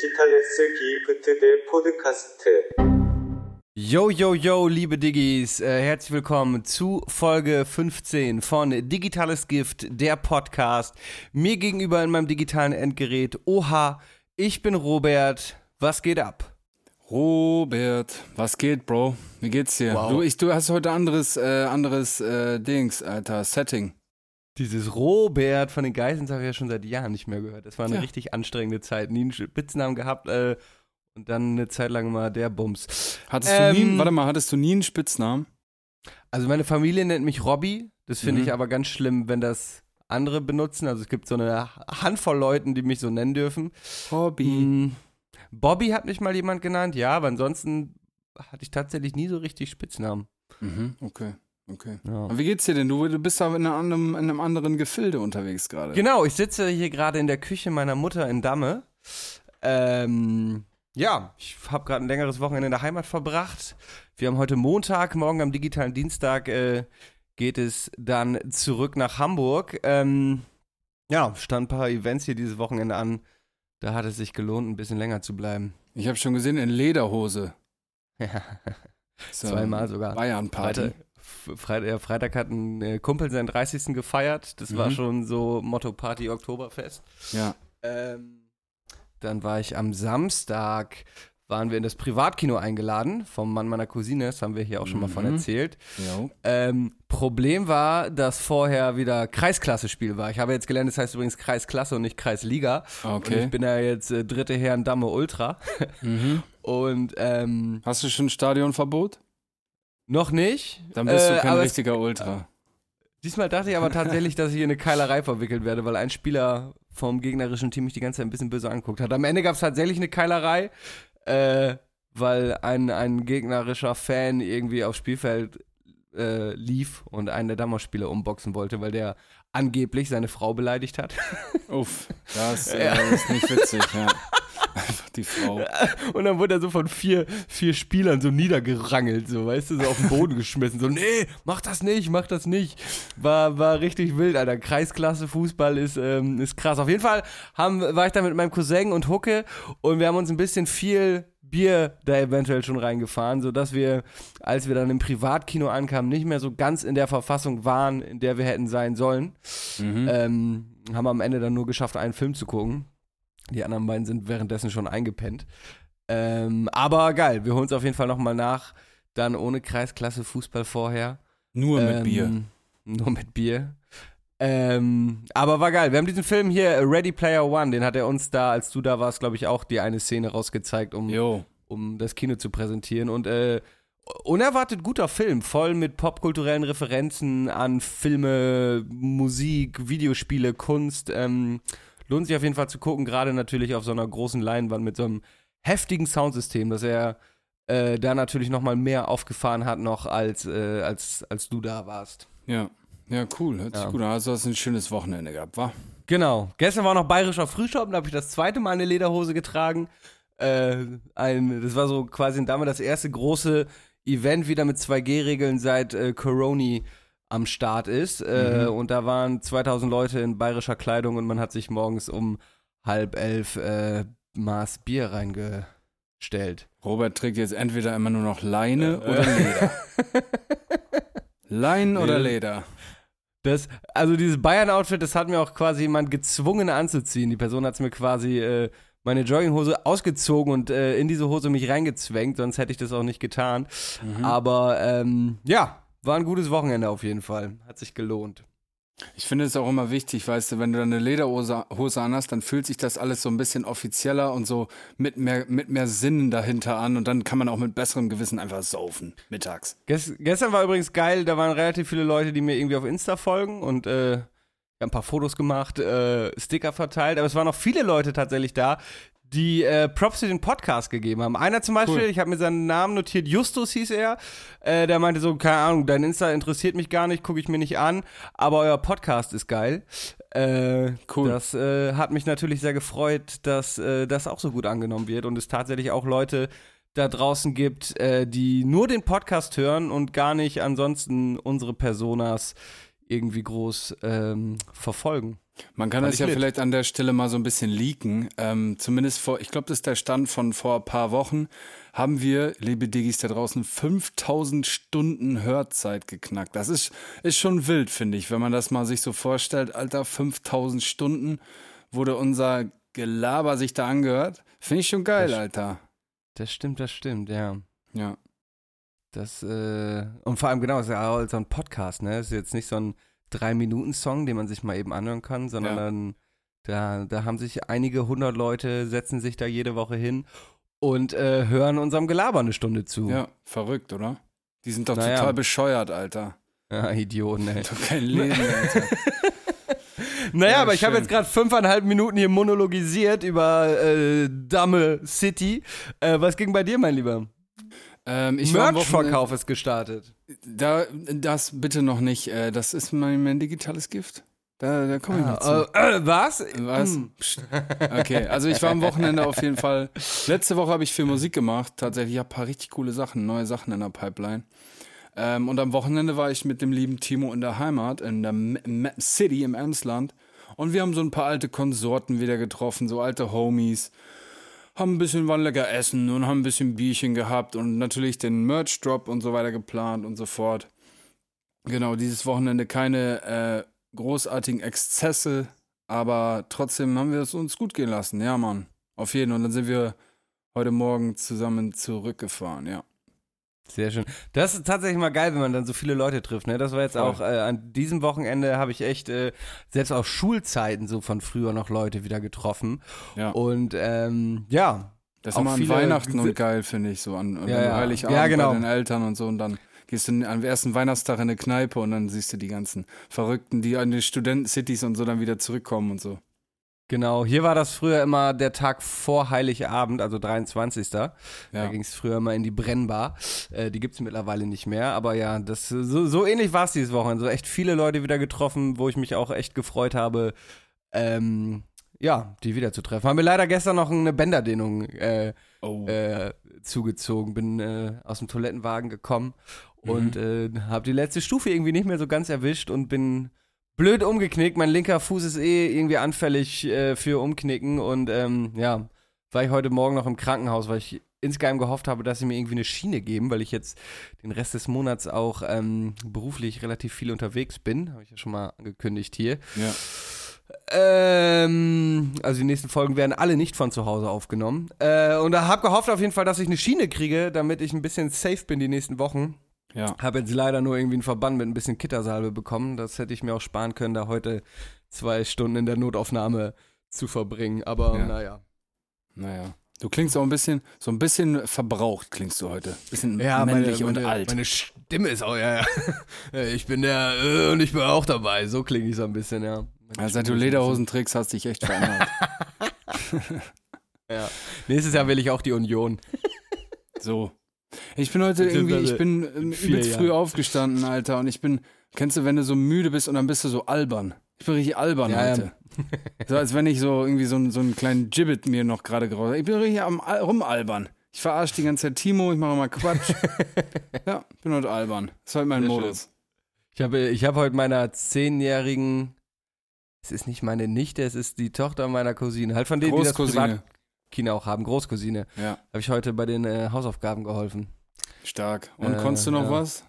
디지털레스 기프트 대 포드카스트. Yo, yo, yo, liebe Diggis, äh, herzlich willkommen zu Folge 15 von Digitales Gift, der Podcast. Mir gegenüber in meinem digitalen Endgerät, oha, ich bin Robert, was geht ab? Robert, was geht, Bro? Wie geht's dir? Wow. Du, ich, du hast heute anderes, äh, anderes äh, Dings, Alter, Setting. Dieses Robert von den Geissens habe ich ja schon seit Jahren nicht mehr gehört. Das war eine Ja. richtig anstrengende Zeit. Nie einen Spitznamen gehabt äh, und dann eine Zeit lang mal der Bums. Hattest Ähm, du nie, warte mal, hattest du nie einen Spitznamen? Also meine Familie nennt mich Robby. Das finde Mhm. ich aber ganz schlimm, wenn das andere benutzen. Also es gibt so eine Handvoll Leuten, die mich so nennen dürfen. Hobby. Mm, Bobby hat mich mal jemand genannt, ja, aber ansonsten hatte ich tatsächlich nie so richtig Spitznamen. Mhm, okay, okay. Ja. Und wie geht's dir denn? Du, du bist aber in einem, anderen- in einem anderen Gefilde unterwegs gerade. Genau, ich sitze hier gerade in der Küche meiner Mutter in Damme. Ähm, ja, ich habe gerade ein längeres Wochenende in der Heimat verbracht. Wir haben heute Montag, morgen am digitalen Dienstag äh, geht es dann zurück nach Hamburg. Ähm, ja, stand ein paar Events hier dieses Wochenende an. Da hat es sich gelohnt, ein bisschen länger zu bleiben. Ich habe schon gesehen, in Lederhose. So, Zweimal sogar. Bayern-Party. Freitag, F- Freitag, hat ein äh, Kumpel seinen 30. gefeiert. Das war Mhm. schon so Motto Party Oktoberfest. Ja. Ähm, dann war ich am Samstag, waren wir in das Privatkino eingeladen vom Mann meiner Cousine. Das haben wir hier auch schon mal von Mhm. erzählt. Ähm, Problem war, dass vorher wieder Kreisklasse-Spiel war. Ich habe jetzt gelernt, das heißt übrigens Kreisklasse und nicht Kreisliga. Und Okay. ich bin ja jetzt äh, dritte Herren Damme Ultra. Mhm. Und ähm, Hast du schon Stadionverbot? Noch nicht. Dann bist Äh, du kein aber es- richtiger Ultra. Diesmal dachte ich aber tatsächlich, dass ich in eine Keilerei verwickelt werde, weil ein Spieler vom gegnerischen Team mich die ganze Zeit ein bisschen böse angeguckt hat. Am Ende gab es tatsächlich eine Keilerei, äh, weil ein, ein gegnerischer Fan irgendwie aufs Spielfeld äh, lief und einen der Dammerspieler umboxen wollte, weil der angeblich seine Frau beleidigt hat. Uff, das Ja. äh, ist nicht witzig, ja. Einfach die Frau. Und dann wurde er so von vier, vier Spielern so niedergerangelt, so, weißt du, so auf den Boden geschmissen. So, nee, mach das nicht, mach das nicht. War, war richtig wild, Alter. Kreisklasse Fußball ist, ähm, ist krass. Auf jeden Fall haben, war ich da mit meinem Cousin und Hucke und wir haben uns ein bisschen viel Bier da eventuell schon reingefahren, sodass wir, als wir dann im Privatkino ankamen, nicht mehr so ganz in der Verfassung waren, in der wir hätten sein sollen. Mhm. Ähm, haben am Ende dann nur geschafft, einen Film zu gucken. Die anderen beiden sind währenddessen schon eingepennt. Ähm, aber geil, wir holen es auf jeden Fall nochmal nach. Dann ohne Kreisklasse Fußball vorher. Nur mit Ähm, Bier. Nur mit Bier. Ähm, aber war geil. Wir haben diesen Film hier, Ready Player One, den hat er uns da, als du da warst, glaube ich, auch die eine Szene rausgezeigt, um, Jo. um das Kino zu präsentieren. Und äh, unerwartet guter Film, voll mit popkulturellen Referenzen an Filme, Musik, Videospiele, Kunst. Ähm, lohnt sich auf jeden Fall zu gucken, gerade natürlich auf so einer großen Leinwand mit so einem heftigen Soundsystem, dass er äh, da natürlich noch mal mehr aufgefahren hat noch als, äh, als, als du da warst. Ja. Ja, cool. Hört sich Ja. gut an. Also hast du ein schönes Wochenende gehabt, wa? Genau. Gestern war noch bayerischer Frühschoppen, da habe ich das zweite Mal eine Lederhose getragen. Äh, ein, das war so quasi damals das erste große Event wieder mit 2G-Regeln seit äh, Coroni am Start ist. Äh, Mhm. Und da waren 2000 Leute in bayerischer Kleidung und man hat sich morgens um halb elf äh, Maß Bier reingestellt. Robert trägt jetzt entweder immer nur noch Leine oder Leder. Leinen oder. Leder? Das, also dieses Bayern-Outfit, das hat mir auch quasi jemand gezwungen anzuziehen. Die Person hat es mir quasi äh, meine Jogginghose ausgezogen und äh, in diese Hose mich reingezwängt, sonst hätte ich das auch nicht getan. Mhm. Aber ähm, ja, war ein gutes Wochenende auf jeden Fall. Hat sich gelohnt. Ich finde es auch immer wichtig, weißt du, wenn du dann eine Lederhose Hose anhast, dann fühlt sich das alles so ein bisschen offizieller und so mit mehr, mit mehr Sinn dahinter an und dann kann man auch mit besserem Gewissen einfach saufen, mittags. Ges gestern war übrigens geil, da waren relativ viele Leute, die mir irgendwie auf Insta folgen und äh, ein paar Fotos gemacht, äh, Sticker verteilt, aber es waren noch viele Leute tatsächlich da, die äh, Props für den Podcast gegeben haben. Einer zum Beispiel, Cool. ich habe mir seinen Namen notiert, Justus hieß er, äh, der meinte so, keine Ahnung, dein Insta interessiert mich gar nicht, gucke ich mir nicht an, aber euer Podcast ist geil. Äh, Cool. Das äh, hat mich natürlich sehr gefreut, dass äh, das auch so gut angenommen wird und es tatsächlich auch Leute da draußen gibt, äh, die nur den Podcast hören und gar nicht ansonsten unsere Personas irgendwie groß ähm, verfolgen. Man kann das ja lit. vielleicht an der Stelle mal so ein bisschen leaken. Ähm, zumindest vor, ich glaube, das ist der Stand von vor ein paar Wochen, haben wir, liebe Diggis da draußen, 5000 Stunden Hörzeit geknackt. Das ist, ist schon wild, finde ich, wenn man das mal sich so vorstellt. Alter, 5000 Stunden wurde unser Gelaber sich da angehört. Finde ich schon geil, Das- Alter. Das stimmt, das stimmt, ja. Ja. Das, äh, und vor allem, genau, es ist ja auch so ein Podcast, ne? Es ist jetzt nicht so ein Drei-Minuten-Song, den man sich mal eben anhören kann, sondern Ja. dann, da, da haben sich einige hundert Leute, setzen sich da jede Woche hin und äh, hören unserem Gelaber eine Stunde zu. Ja, verrückt, oder? Die sind doch Naja. total bescheuert, Alter. Ja, Idioten, ey. Doch kein Leben, Alter. Naja, Ja, aber ich habe jetzt gerade fünfeinhalb Minuten hier monologisiert über äh, Damme City. Äh, was ging bei dir, mein Lieber? Ähm, Merch-Verkauf ist gestartet. Da, das bitte noch nicht. Äh, das ist mein, mein digitales Gift. Da, da komme ich noch zu. Äh, äh, was? Was? Hm. Okay, also ich war am Wochenende auf jeden Fall. Letzte Woche habe ich viel Musik gemacht. Tatsächlich, ich habe ein paar richtig coole Sachen, neue Sachen in der Pipeline. Ähm, und am Wochenende war ich mit dem lieben Timo in der Heimat, in der M M City im Emsland. Und wir haben so ein paar alte Konsorten wieder getroffen, so alte Homies. Haben ein bisschen wann lecker essen und haben ein bisschen Bierchen gehabt und natürlich den Merch-Drop und so weiter geplant und so fort. Genau, dieses Wochenende keine äh, großartigen Exzesse, aber trotzdem haben wir es uns gut gehen lassen. Ja, Mann. Auf jeden. Und dann sind wir heute Morgen zusammen zurückgefahren, ja. Sehr schön. Das ist tatsächlich mal geil, wenn man dann so viele Leute trifft. Ne? Das war jetzt Voll. auch äh, an diesem Wochenende habe ich echt äh, selbst auf Schulzeiten so von früher noch Leute wieder getroffen. Ja. Und ähm, ja, Das ist auch immer an Weihnachten und geil, finde ich, so an, Ja, ja. Heiligabend Ja, genau. bei den Eltern und so und dann gehst du am ersten Weihnachtstag in eine Kneipe und dann siehst du die ganzen Verrückten, die an die Studenten-Cities und so dann wieder zurückkommen und so. Genau. Hier war das früher immer der Tag vor Heiligabend, also 23. Da Ja. ging es früher immer in die Brennbar. Äh, die gibt es mittlerweile nicht mehr. Aber ja, das, so, so ähnlich war es dieses Wochenende. So echt viele Leute wieder getroffen, wo ich mich auch echt gefreut habe, ähm, ja, die wiederzutreffen. Haben wir leider gestern noch eine Bänderdehnung äh, Oh. äh, zugezogen. Bin äh, aus dem Toilettenwagen gekommen und äh, habe die letzte Stufe irgendwie nicht mehr so ganz erwischt und bin blöd umgeknickt. Mein linker Fuß ist eh irgendwie anfällig äh, für Umknicken und ähm, ja, war ich heute Morgen noch im Krankenhaus, weil ich insgeheim gehofft habe, dass sie mir irgendwie eine Schiene geben, weil ich jetzt den Rest des Monats auch ähm, beruflich relativ viel unterwegs bin. Habe ich ja schon mal angekündigt hier. ja. Ähm, also die nächsten Folgen werden alle nicht von zu Hause aufgenommen. Äh, und da habe gehofft auf jeden Fall, dass ich eine Schiene kriege, damit ich ein bisschen safe bin die nächsten Wochen. Ja. Habe jetzt leider nur irgendwie einen Verband mit ein bisschen Kittersalbe bekommen. Das hätte ich mir auch sparen können, da heute zwei Stunden in der Notaufnahme zu verbringen. Aber Ja. naja. Naja. Du klingst auch ein bisschen, so ein bisschen verbraucht klingst du heute. Bisschen Ja, männlich meine, und meine, alt. Meine Stimme ist auch, ja, ja. Ich bin der äh, und ich bin auch dabei. So klinge ich so ein bisschen, ja. Ja, seit du Lederhosen trägst, hast dich echt verändert. Ja. Nächstes Jahr will ich auch die Union. so. Ich bin heute irgendwie, ich bin ähm, übelst früh Jahren. aufgestanden, Alter, und ich bin, kennst du, wenn du so müde bist und dann bist du so albern. Ich bin richtig albern Ja, ja. heute. So als wenn ich so irgendwie so, einen- so einen kleinen Gibbet mir noch gerade geraucht Ich bin richtig am Al rumalbern. Ich verarsche die ganze Zeit Timo, ich mache mal Quatsch. ja, bin heute albern. Das ist halt mein Sehr Modus. Ich habe, ich habe heute meiner zehnjährigen, es ist nicht meine Nichte, es ist die Tochter meiner Cousine, halt von denen, die das Großcousine. Privatkino auch haben, Großcousine, Ja, habe ich heute bei den äh, Hausaufgaben geholfen. stark. Und Äh, konntest du noch ja. was?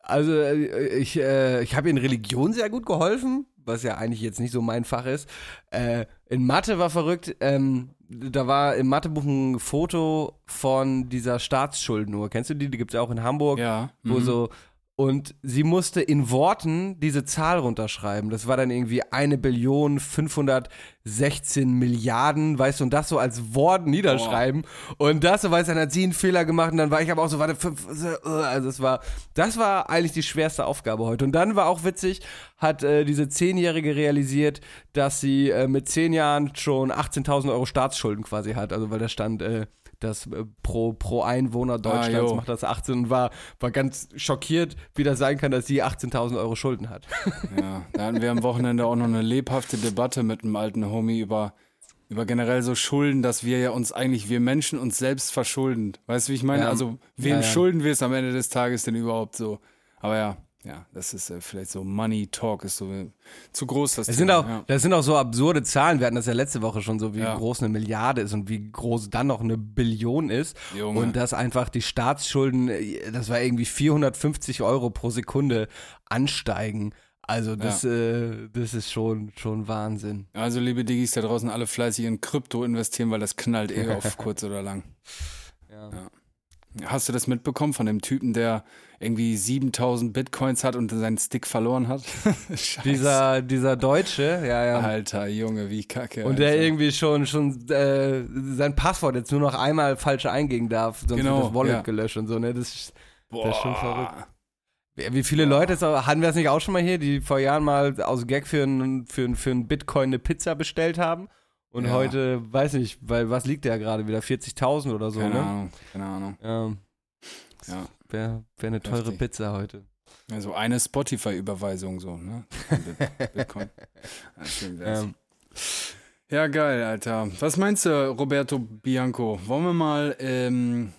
Also äh, ich, äh, ich habe in Religion sehr gut geholfen, was ja eigentlich jetzt nicht so mein Fach ist. Äh, in Mathe war verrückt. Ähm, da war im Mathebuch ein Foto von dieser Staatsschuldenuhr. Kennst du die? Die gibt es auch in Hamburg. Ja. Wo mhm. so, und sie musste in Worten diese Zahl runterschreiben. Das war dann irgendwie eine Billion 516 Milliarden, weißt du, und das so als Wort niederschreiben. Und das so, weißt du, dann hat sie einen Fehler gemacht und dann war ich aber auch so, warte, fünf, äh, also es war, das war eigentlich die schwerste Aufgabe heute. Und dann war auch witzig, hat äh, diese Zehnjährige realisiert, dass sie äh, mit zehn Jahren schon 18.000 Euro Staatsschulden quasi hat. Also weil da stand, äh, das äh, pro, pro Einwohner Deutschlands jo. macht das 18 und war, war ganz schockiert, wie das sein kann, dass sie 18.000 Euro Schulden hat. Ja, da hatten wir am Wochenende auch noch eine lebhafte Debatte mit einem alten Homie über, über generell so Schulden, dass wir ja uns eigentlich, wir Menschen uns selbst verschulden. Weißt du, wie ich meine? Ja. Also, wem Ja, ja. schulden wir es am Ende des Tages denn überhaupt so? Aber ja, ja, das ist äh, vielleicht so Money Talk ist so äh, zu groß. Das, Das sind, auch, ja. das sind auch so absurde Zahlen. Wir hatten das ja letzte Woche schon so, wie Ja. groß eine Milliarde ist und wie groß dann noch eine Billion ist. Junge. Und dass einfach die Staatsschulden, äh, das war irgendwie 450 Euro pro Sekunde ansteigen. Also das, äh, das ist schon, schon Wahnsinn. Also, liebe Diggis da draußen, alle fleißig in Krypto investieren, weil das knallt eh auf kurz oder lang. Ja. Hast du das mitbekommen von dem Typen, der irgendwie 7000 Bitcoins hat und seinen Stick verloren hat? Dieser, dieser Deutsche, ja, ja. Alter Junge, wie kacke. Und der Alter. irgendwie schon, schon äh, sein Passwort jetzt nur noch einmal falsch eingeben darf, sonst Genau, wird das Wallet ja. gelöscht und so, ne? Das ist, das ist schon verrückt. Wie viele Leute, hatten wir das nicht auch schon mal hier, die vor Jahren mal aus Gag für einen für, für einen Bitcoin eine Pizza bestellt haben? Und Ja. heute, weiß nicht, weil was liegt der gerade wieder? 40.000 oder so, Keine ne? Ahnung, keine Ahnung. Ja. Ja. Wäre wär eine teure Heftig. Pizza heute. Also eine Spotify-Überweisung so, ne? Bit- Bitcoin. Ähm, Ja, geil, Alter. Was meinst du, Roberto Bianco? Wollen wir mal ähm,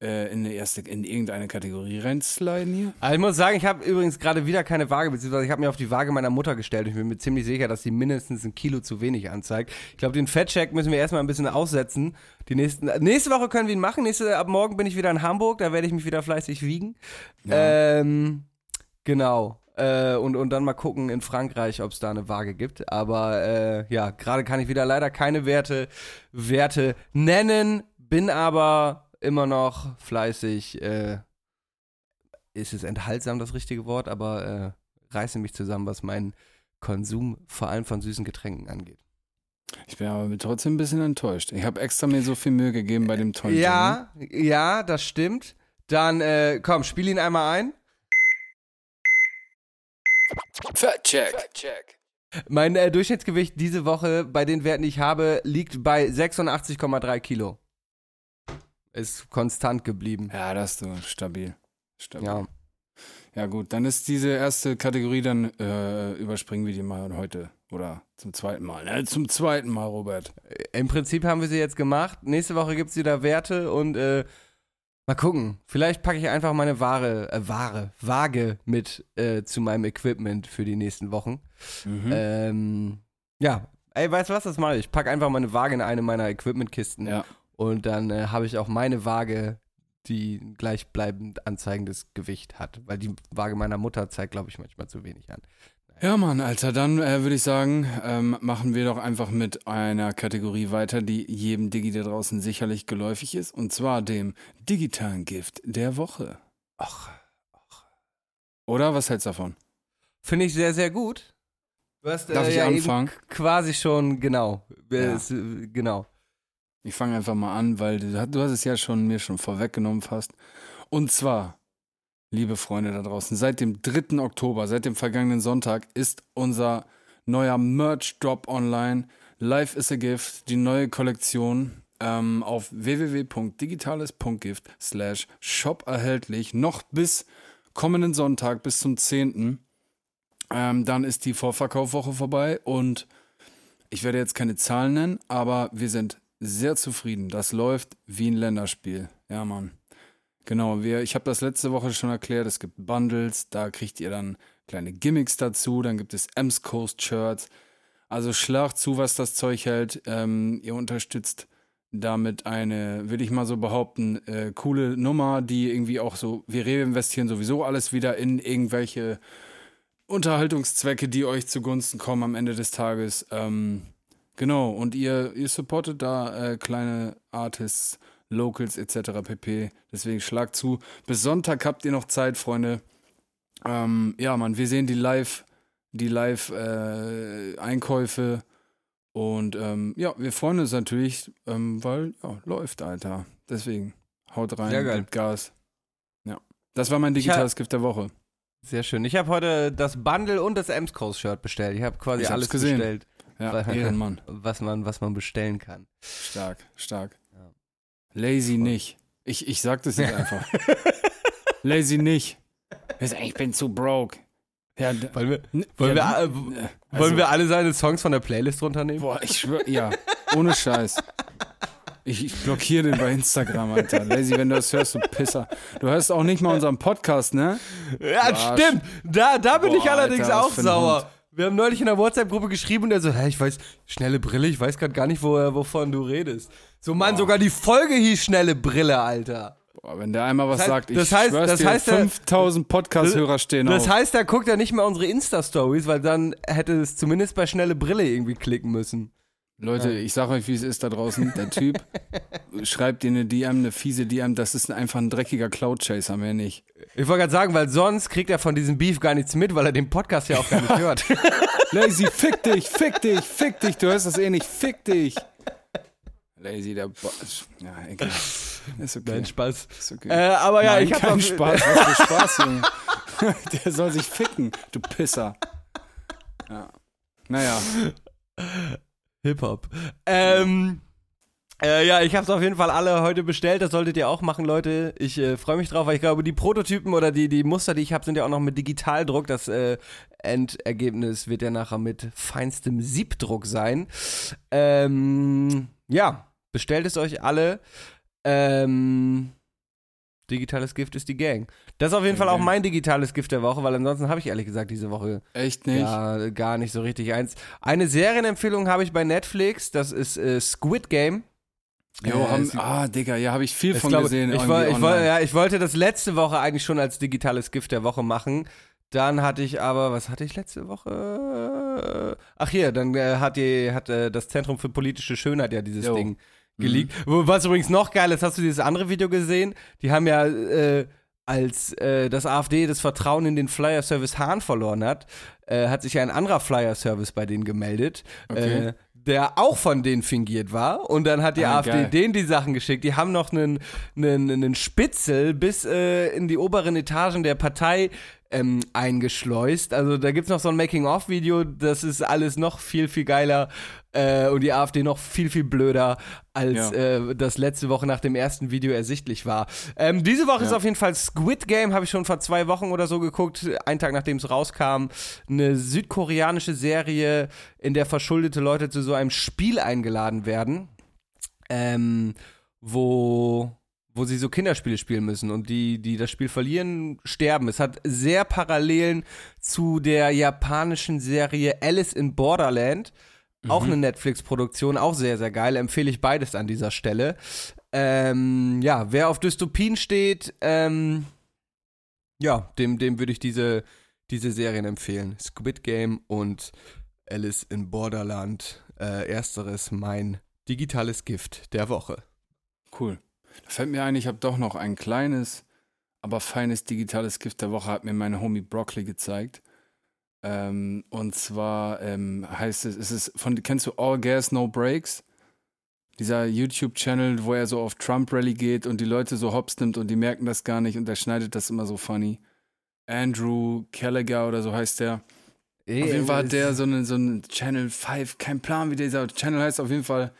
äh, in, eine erste, in irgendeine Kategorie reinsliden hier? Also ich muss sagen, ich habe übrigens gerade wieder keine Waage, beziehungsweise ich habe mir auf die Waage meiner Mutter gestellt. Ich bin mir ziemlich sicher, dass die mindestens ein Kilo zu wenig anzeigt. Ich glaube, den Fettcheck müssen wir erstmal ein bisschen aussetzen. Die nächsten, nächste Woche können wir ihn machen. Nächste, ab morgen bin ich wieder in Hamburg, da werde ich mich wieder fleißig wiegen. Ähm, genau. Äh, und, und dann mal gucken in Frankreich, ob es da eine Waage gibt. Aber äh, ja, gerade kann ich wieder leider keine Werte, Werte nennen, bin aber immer noch fleißig. Äh, ist es enthaltsam das richtige Wort, aber äh, reiße mich zusammen, was meinen Konsum vor allem von süßen Getränken angeht. Ich bin aber trotzdem ein bisschen enttäuscht. Ich habe extra mir so viel Mühe gegeben bei dem tollen Ja, ja, das stimmt. Dann äh, komm, spiel ihn einmal ein. Fact-Check. Mein äh, Durchschnittsgewicht diese Woche bei den Werten, die ich habe, liegt bei 86,3 Kilo. Ist konstant geblieben. Ja, das ist so stabil. stabil. Ja. Ja, gut, dann ist diese erste Kategorie, dann äh, überspringen wir die mal heute. Oder zum zweiten Mal. Ne? Zum zweiten Mal, Robert. Im Prinzip haben wir sie jetzt gemacht. Nächste Woche gibt es wieder Werte und äh, mal gucken. Vielleicht packe ich einfach meine Ware, äh, Ware, Waage mit äh, zu meinem Equipment für die nächsten Wochen. Mhm. Ähm, ja, ey, weißt du was, das mache ich. Ich packe einfach meine Waage in eine meiner Equipmentkisten ja. Und dann äh, habe ich auch meine Waage, die ein gleichbleibend anzeigendes Gewicht hat. Weil die Waage meiner Mutter zeigt, glaube ich, manchmal zu wenig an. Ja, Mann, Alter, dann äh, würde ich sagen, ähm, machen wir doch einfach mit einer Kategorie weiter, die jedem Digi da draußen sicherlich geläufig ist, und zwar dem digitalen Gift der Woche. Ach, Oder? Was hältst du davon? Finde ich sehr, sehr gut. Du hast, Darf äh, ich ja anfangen? Quasi schon, genau. Ja. äh, genau. Ich fange einfach mal an, weil du, du hast es ja schon mir schon vorweggenommen fast. Und zwar, liebe Freunde da draußen, seit dem 3. Oktober, seit dem vergangenen Sonntag, ist unser neuer Merch-Drop online. Life is a Gift, die neue Kollektion ähm, auf www.digitales.gift slash shop erhältlich, noch bis kommenden Sonntag, bis zum 10. Ähm, dann ist die Vorverkaufwoche vorbei und ich werde jetzt keine Zahlen nennen, aber wir sind sehr zufrieden. Das läuft wie ein Länderspiel. Ja, Mann. Genau, wir, ich habe das letzte Woche schon erklärt. Es gibt Bundles, da kriegt ihr dann kleine Gimmicks dazu. Dann gibt es Ems Coast Shirts. Also schlagt zu, was das Zeug hält. Ähm, ihr unterstützt damit eine, würde ich mal so behaupten, äh, coole Nummer, die irgendwie auch so, wir reinvestieren sowieso alles wieder in irgendwelche Unterhaltungszwecke, die euch zugunsten kommen am Ende des Tages. Ähm, genau, und ihr, ihr supportet da äh, kleine Artists, Locals etc. pp. Deswegen schlagt zu. Bis Sonntag habt ihr noch Zeit, Freunde. Ähm, ja, Mann, wir sehen die Live, die Live-Einkäufe. und ähm, ja, wir freuen uns natürlich, ähm, weil ja, läuft, Alter. Deswegen haut rein, Sehr geil. gebt Gas. Ja. Das war mein digitales Gift der Woche. Sehr schön. Ich habe heute das Bundle und das Emscoast-Shirt bestellt. Ich habe quasi Ich alles gesehen. bestellt, Ja, Weil- Ehrenmann. was man, was man bestellen kann. Stark, stark. Ja. Lazy Voll. nicht. Ich, ich sag das jetzt einfach. Lazy nicht. Ich bin zu broke. Ja, Wollen wir, wollen ja, wir, äh, n- äh, wollen also, wir alle seine Songs von der Playlist runternehmen? Boah, ich schwör, ja. Ohne Scheiß. Ich, ich blockiere den bei Instagram, Alter. Lazy, wenn du das hörst, du Pisser. Du hörst auch nicht mal unseren Podcast, ne? Ja, Arsch. stimmt. Da, da bin ich Boah, allerdings Alter, was auch sauer. Wir haben neulich in der WhatsApp-Gruppe geschrieben und er so, hä, ich weiß, schnelle Brille, ich weiß gerade gar nicht, wo, wovon du redest. So, Mann, sogar die Folge hieß schnelle Brille, Alter. Boah, wenn der einmal was Das heißt- sagt, ich das heißt- schwör's das dir, heißt, der- 5000 Podcast-Hörer stehen Das auf. heißt, er guckt ja nicht mehr unsere Insta-Stories, weil dann hätte es zumindest bei schnelle Brille irgendwie klicken müssen. Leute, ich sag euch, wie es ist da draußen. Der Typ schreibt dir eine DM, eine fiese DM, das ist einfach ein dreckiger Cloud-Chaser, mehr nicht. Ich wollte gerade sagen, weil sonst kriegt er von diesem Beef gar nichts mit, weil er den Podcast ja auch gar nicht hört. Lazy, fick dich, fick dich, fick dich, du hörst das eh nicht, fick dich. Lazy, der Bo Ja, egal. Ist okay. Nein, Spaß. Ist okay. Äh, aber ja, Nein, ich hab kein auf- Spaß, was für Spaß, Junge. Der soll sich ficken, du Pisser. Ja. Naja, Hip-Hop. Ähm, äh, ja, ich habe es auf jeden Fall alle heute bestellt. Das solltet ihr auch machen, Leute. Ich äh, freue mich drauf, weil ich glaube, die Prototypen oder die, die Muster, die ich habe, sind ja auch noch mit Digitaldruck. Das äh, Endergebnis wird ja nachher mit feinstem Siebdruck sein. Ähm, ja, bestellt es euch alle. Ähm, digitales Gift ist die Gang. Das ist auf jeden Die Fall auch mein digitales Gift der Woche, weil ansonsten habe ich ehrlich gesagt diese Woche echt nicht. ja, gar nicht so richtig eins. Eine Serienempfehlung habe ich bei Netflix, das ist äh, Squid Game. Jo, Äh, haben, ah, Digga, ja, habe ich viel von glaube, gesehen. ich, woll, ich, woll, ja, ich wollte das letzte Woche eigentlich schon als digitales Gift der Woche machen. Dann hatte ich aber, was hatte ich letzte Woche? Ach hier, dann äh, hat, die, hat äh, das Zentrum für politische Schönheit ja dieses Jo. Ding geleakt. Wo- Was übrigens noch geil ist, hast du dieses andere Video gesehen? Die haben ja, äh, als äh, das AfD das Vertrauen in den Flyer-Service Hahn verloren hat, äh, hat sich ein anderer Flyer-Service bei denen gemeldet. Okay. Äh, der auch von denen fingiert war. Und dann hat die Ah, AfD geil. denen die Sachen geschickt. Die haben noch einen, einen, einen Spitzel bis äh, in die oberen Etagen der Partei ähm, eingeschleust. Also da gibt's noch so ein Making-of-Video, das ist alles noch viel, viel geiler äh, und die AfD noch viel, viel blöder, als Ja. äh, das letzte Woche nach dem ersten Video ersichtlich war. Ähm, diese Woche ist Ja. auf jeden Fall Squid Game, habe ich schon vor zwei Wochen oder so geguckt, einen Tag nachdem es rauskam. Eine südkoreanische Serie, in der verschuldete Leute zu so einem Spiel eingeladen werden, ähm, wo wo sie so Kinderspiele spielen müssen und die, die das Spiel verlieren, sterben. Es hat sehr Parallelen zu der japanischen Serie Alice in Borderland. Auch eine Netflix-Produktion, auch sehr, sehr geil. Empfehle ich beides an dieser Stelle. Ähm, ja, wer auf Dystopien steht, ähm, ja, dem, dem würde ich diese, diese Serien empfehlen. Squid Game und Alice in Borderland. Äh, ersteres mein digitales Gift der Woche. Cool. Da fällt mir ein, ich habe doch noch ein kleines, aber feines digitales Gift der Woche, hat mir meine Homie Broccoli gezeigt. Ähm, und zwar ähm, heißt es, es ist von, kennst du All Gas No Breaks? Dieser YouTube-Channel, wo er so auf Trump-Rally geht und die Leute so hops nimmt und die merken das gar nicht und er schneidet das immer so funny. Andrew Gallagher oder so heißt der. Auf jeden Fall hat der so einen so einen Channel 5, kein Plan, wie dieser Channel heißt, auf jeden Fall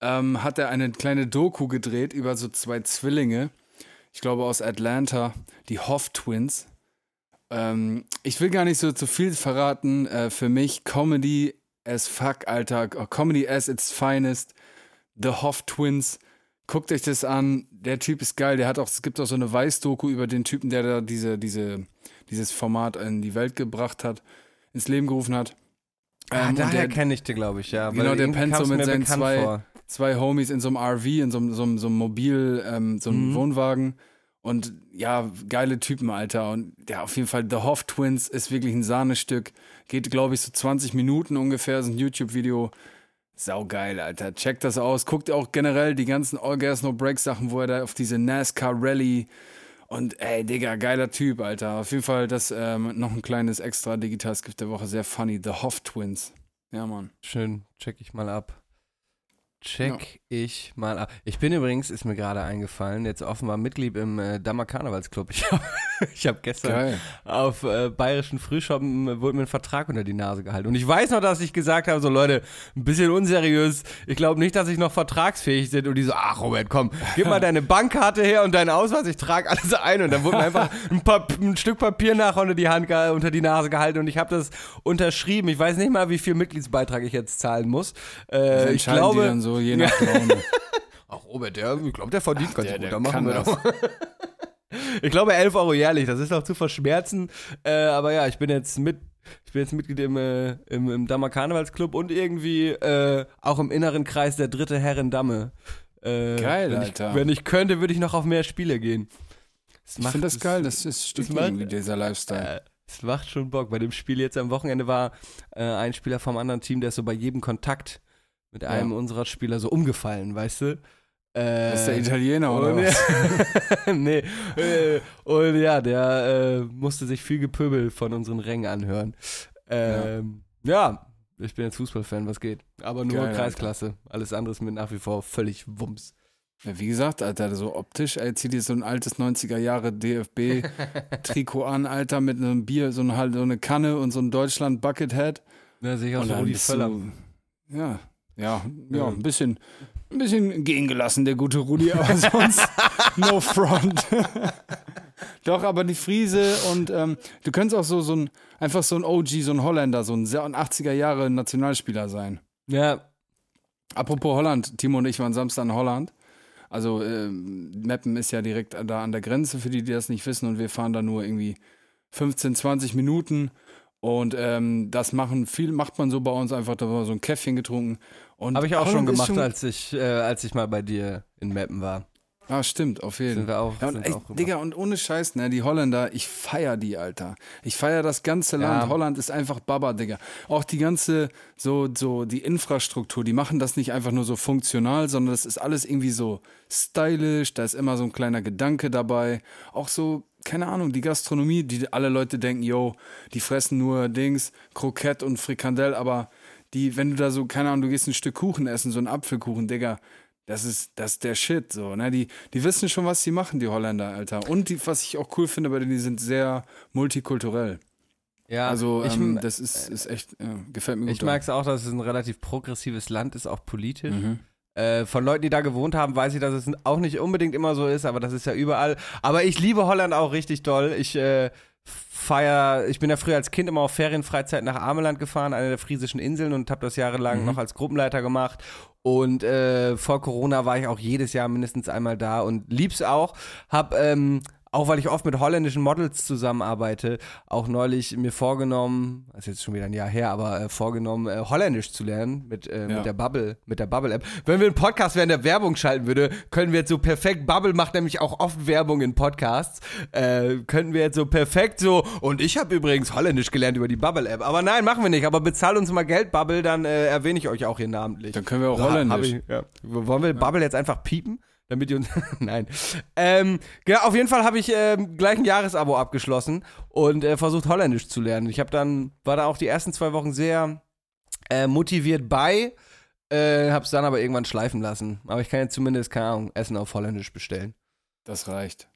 ähm, hat er eine kleine Doku gedreht über so zwei Zwillinge, ich glaube aus Atlanta, die Hoff Twins. Ähm, ich will gar nicht so zu viel verraten, äh, für mich Comedy as fuck, Alter, Comedy as its finest, The Hoff Twins. Guckt euch das an, der Typ ist geil, der hat auch, es gibt auch so eine Weiß-Doku über den Typen, der da diese, diese, dieses Format in die Welt gebracht hat, ins Leben gerufen hat. Ah, Ähm, und daher der- kenne ich den, glaube ich, ja. Genau, der pennt so mit seinen zwei- vor. Zwei Homies in so einem RV, in so einem, so so einem Mobil, ähm, so einem Mhm. Wohnwagen. Und ja, geile Typen, Alter. Und ja, auf jeden Fall, The Hoff Twins ist wirklich ein Sahnestück. Geht, glaube ich, so 20 Minuten ungefähr, ist ein YouTube-Video. Saugeil, Alter. Checkt das aus. Guckt auch generell die ganzen All Gas No Break Sachen, wo er da auf diese NASCAR Rally und ey, Digga, geiler Typ, Alter. Auf jeden Fall das ähm, noch ein kleines extra digitales Gift der Woche. Sehr funny. The Hoff Twins. Ja, Mann. Schön, check ich mal ab. Check ich mal ab. Ich bin übrigens, ist mir gerade eingefallen, jetzt offenbar Mitglied im äh, Dammer Karnevalsclub. Ich habe hab gestern Geil. auf äh, bayerischen Frühschoppen äh, wurde mir ein Vertrag unter die Nase gehalten. Und ich weiß noch, dass ich gesagt habe, so Leute, ein bisschen unseriös. Ich glaube nicht, dass ich noch vertragsfähig bin. Und die so, ach Robert, komm, gib mal deine Bankkarte her und deinen Ausweis, ich trage alles ein. Und dann wurde mir einfach ein, ein Stück Papier nach unter die Hand, unter die Nase gehalten und ich habe das unterschrieben. Ich weiß nicht mal, wie viel Mitgliedsbeitrag ich jetzt zahlen muss. Äh, ich glaube, so, je nach Laune. Ach, Robert, der, ich glaube, der verdient ganz der- gut. Da machen wir das. doch. Ich glaube 11 Euro jährlich, das ist auch zu verschmerzen. Äh, aber ja, ich bin jetzt mit, ich bin jetzt Mitglied im, äh, im, im Dammer Karnevalsclub und irgendwie äh, auch im inneren Kreis der dritte Herren Damme. Äh, Geil, wenn Alter. Ich, wenn ich könnte, würde ich noch auf mehr Spiele gehen. Es Ich finde das geil, das ist stimmt macht- irgendwie dieser Lifestyle. äh, es macht schon Bock. Bei dem Spiel jetzt am Wochenende war äh, ein Spieler vom anderen Team, der ist so bei jedem Kontakt mit einem unserer Spieler so umgefallen, weißt du? Äh, Das ist der Italiener oder und, was? nee. Äh, und ja, der äh, musste sich viel Gepöbel von unseren Rängen anhören. Ähm, ja. ich bin jetzt Fußballfan, was geht. Aber nur Geil, Kreisklasse. Alles andere ist mir nach wie vor völlig Wumms. Ja, wie gesagt, Alter, so optisch, ey, zieh dir so ein altes 90er Jahre DFB-Trikot an, Alter, mit einem Bier, so, ein, so eine Kanne und so ein Deutschland Buckethead. Da sehe ich auch Und so Rudi Völler. ja, ja, ja, ein bisschen, ein bisschen gehen gelassen, der gute Rudi, aber sonst no front. Doch, aber die Friese und ähm, du könntest auch so, so ein, einfach so ein OG, so ein Holländer, so ein sehr- ein 80er Jahre Nationalspieler sein. Ja, Apropos Holland, Timo und ich waren Samstag in Holland. Also ähm, Meppen ist ja direkt da an der Grenze, für die, die das nicht wissen. Und wir fahren da nur irgendwie 15, 20 Minuten. Und ähm, das machen viel, macht man so bei uns einfach, da haben wir so ein Käffchen getrunken. Und habe ich auch schon Holland ist gemacht, als ich, äh, als ich mal bei dir in Meppen war. Ah, stimmt, auf jeden Sind wir auch, Ja, und sind echt, auch rüber. Digga, und ohne Scheiß, ne, die Holländer, ich feier die, Alter. Ich feier das ganze Land. Ja. Holland ist einfach Baba, Digga. Auch die ganze, so, so, die Infrastruktur, die machen das nicht einfach nur so funktional, sondern das ist alles irgendwie so stylisch, da ist immer so ein kleiner Gedanke dabei. Auch so, keine Ahnung, die Gastronomie, die alle Leute denken, yo, die fressen nur Dings, Krokett und Frikandel, aber die, wenn du da so, keine Ahnung, du gehst ein Stück Kuchen essen, so einen Apfelkuchen, Digga, das ist, das ist der Shit, so, ne? Die, die wissen schon, was sie machen, die Holländer, Alter. Und die, was ich auch cool finde bei denen, die sind sehr multikulturell. Ja, Also, ich, ähm, das ist, ist echt, ja, gefällt mir gut. ich mag es auch, dass es ein relativ progressives Land ist, auch politisch. Mhm. Äh, von Leuten, die da gewohnt haben, weiß ich, dass es auch nicht unbedingt immer so ist, aber das ist ja überall. Aber ich liebe Holland auch richtig doll. Ich äh, feier, ich bin ja früher als Kind immer auf Ferienfreizeit nach Ameland gefahren, eine der friesischen Inseln und habe das jahrelang Mhm. noch als Gruppenleiter gemacht. Und äh, vor Corona war ich auch jedes Jahr mindestens einmal da und lieb's auch. Hab ähm, auch weil ich oft mit holländischen Models zusammenarbeite, auch neulich mir vorgenommen, das ist jetzt schon wieder ein Jahr her, aber äh, vorgenommen, äh, Holländisch zu lernen mit, äh, Ja. mit der Bubble, mit der Bubble-App. Wenn wir einen Podcast während der Werbung schalten würde, können wir jetzt so perfekt, Bubble macht nämlich auch oft Werbung in Podcasts, äh, könnten wir jetzt so perfekt so, und ich habe übrigens Holländisch gelernt über die Bubble-App, aber nein, machen wir nicht, aber bezahlt uns mal Geld, Bubble, dann äh, erwähne ich euch auch hier namentlich. Dann können wir auch So, Holländisch. ich, ja. Wollen wir Bubble jetzt einfach piepen? Damit ihr uns. Nein. Ähm, genau, auf jeden Fall habe ich ähm, gleich ein Jahresabo abgeschlossen und äh, versucht, Holländisch zu lernen. Ich habe dann, war da auch die ersten zwei Wochen sehr äh, motiviert bei, äh, hab's dann aber irgendwann schleifen lassen. Aber ich kann jetzt zumindest, keine Ahnung, Essen auf Holländisch bestellen. Das reicht.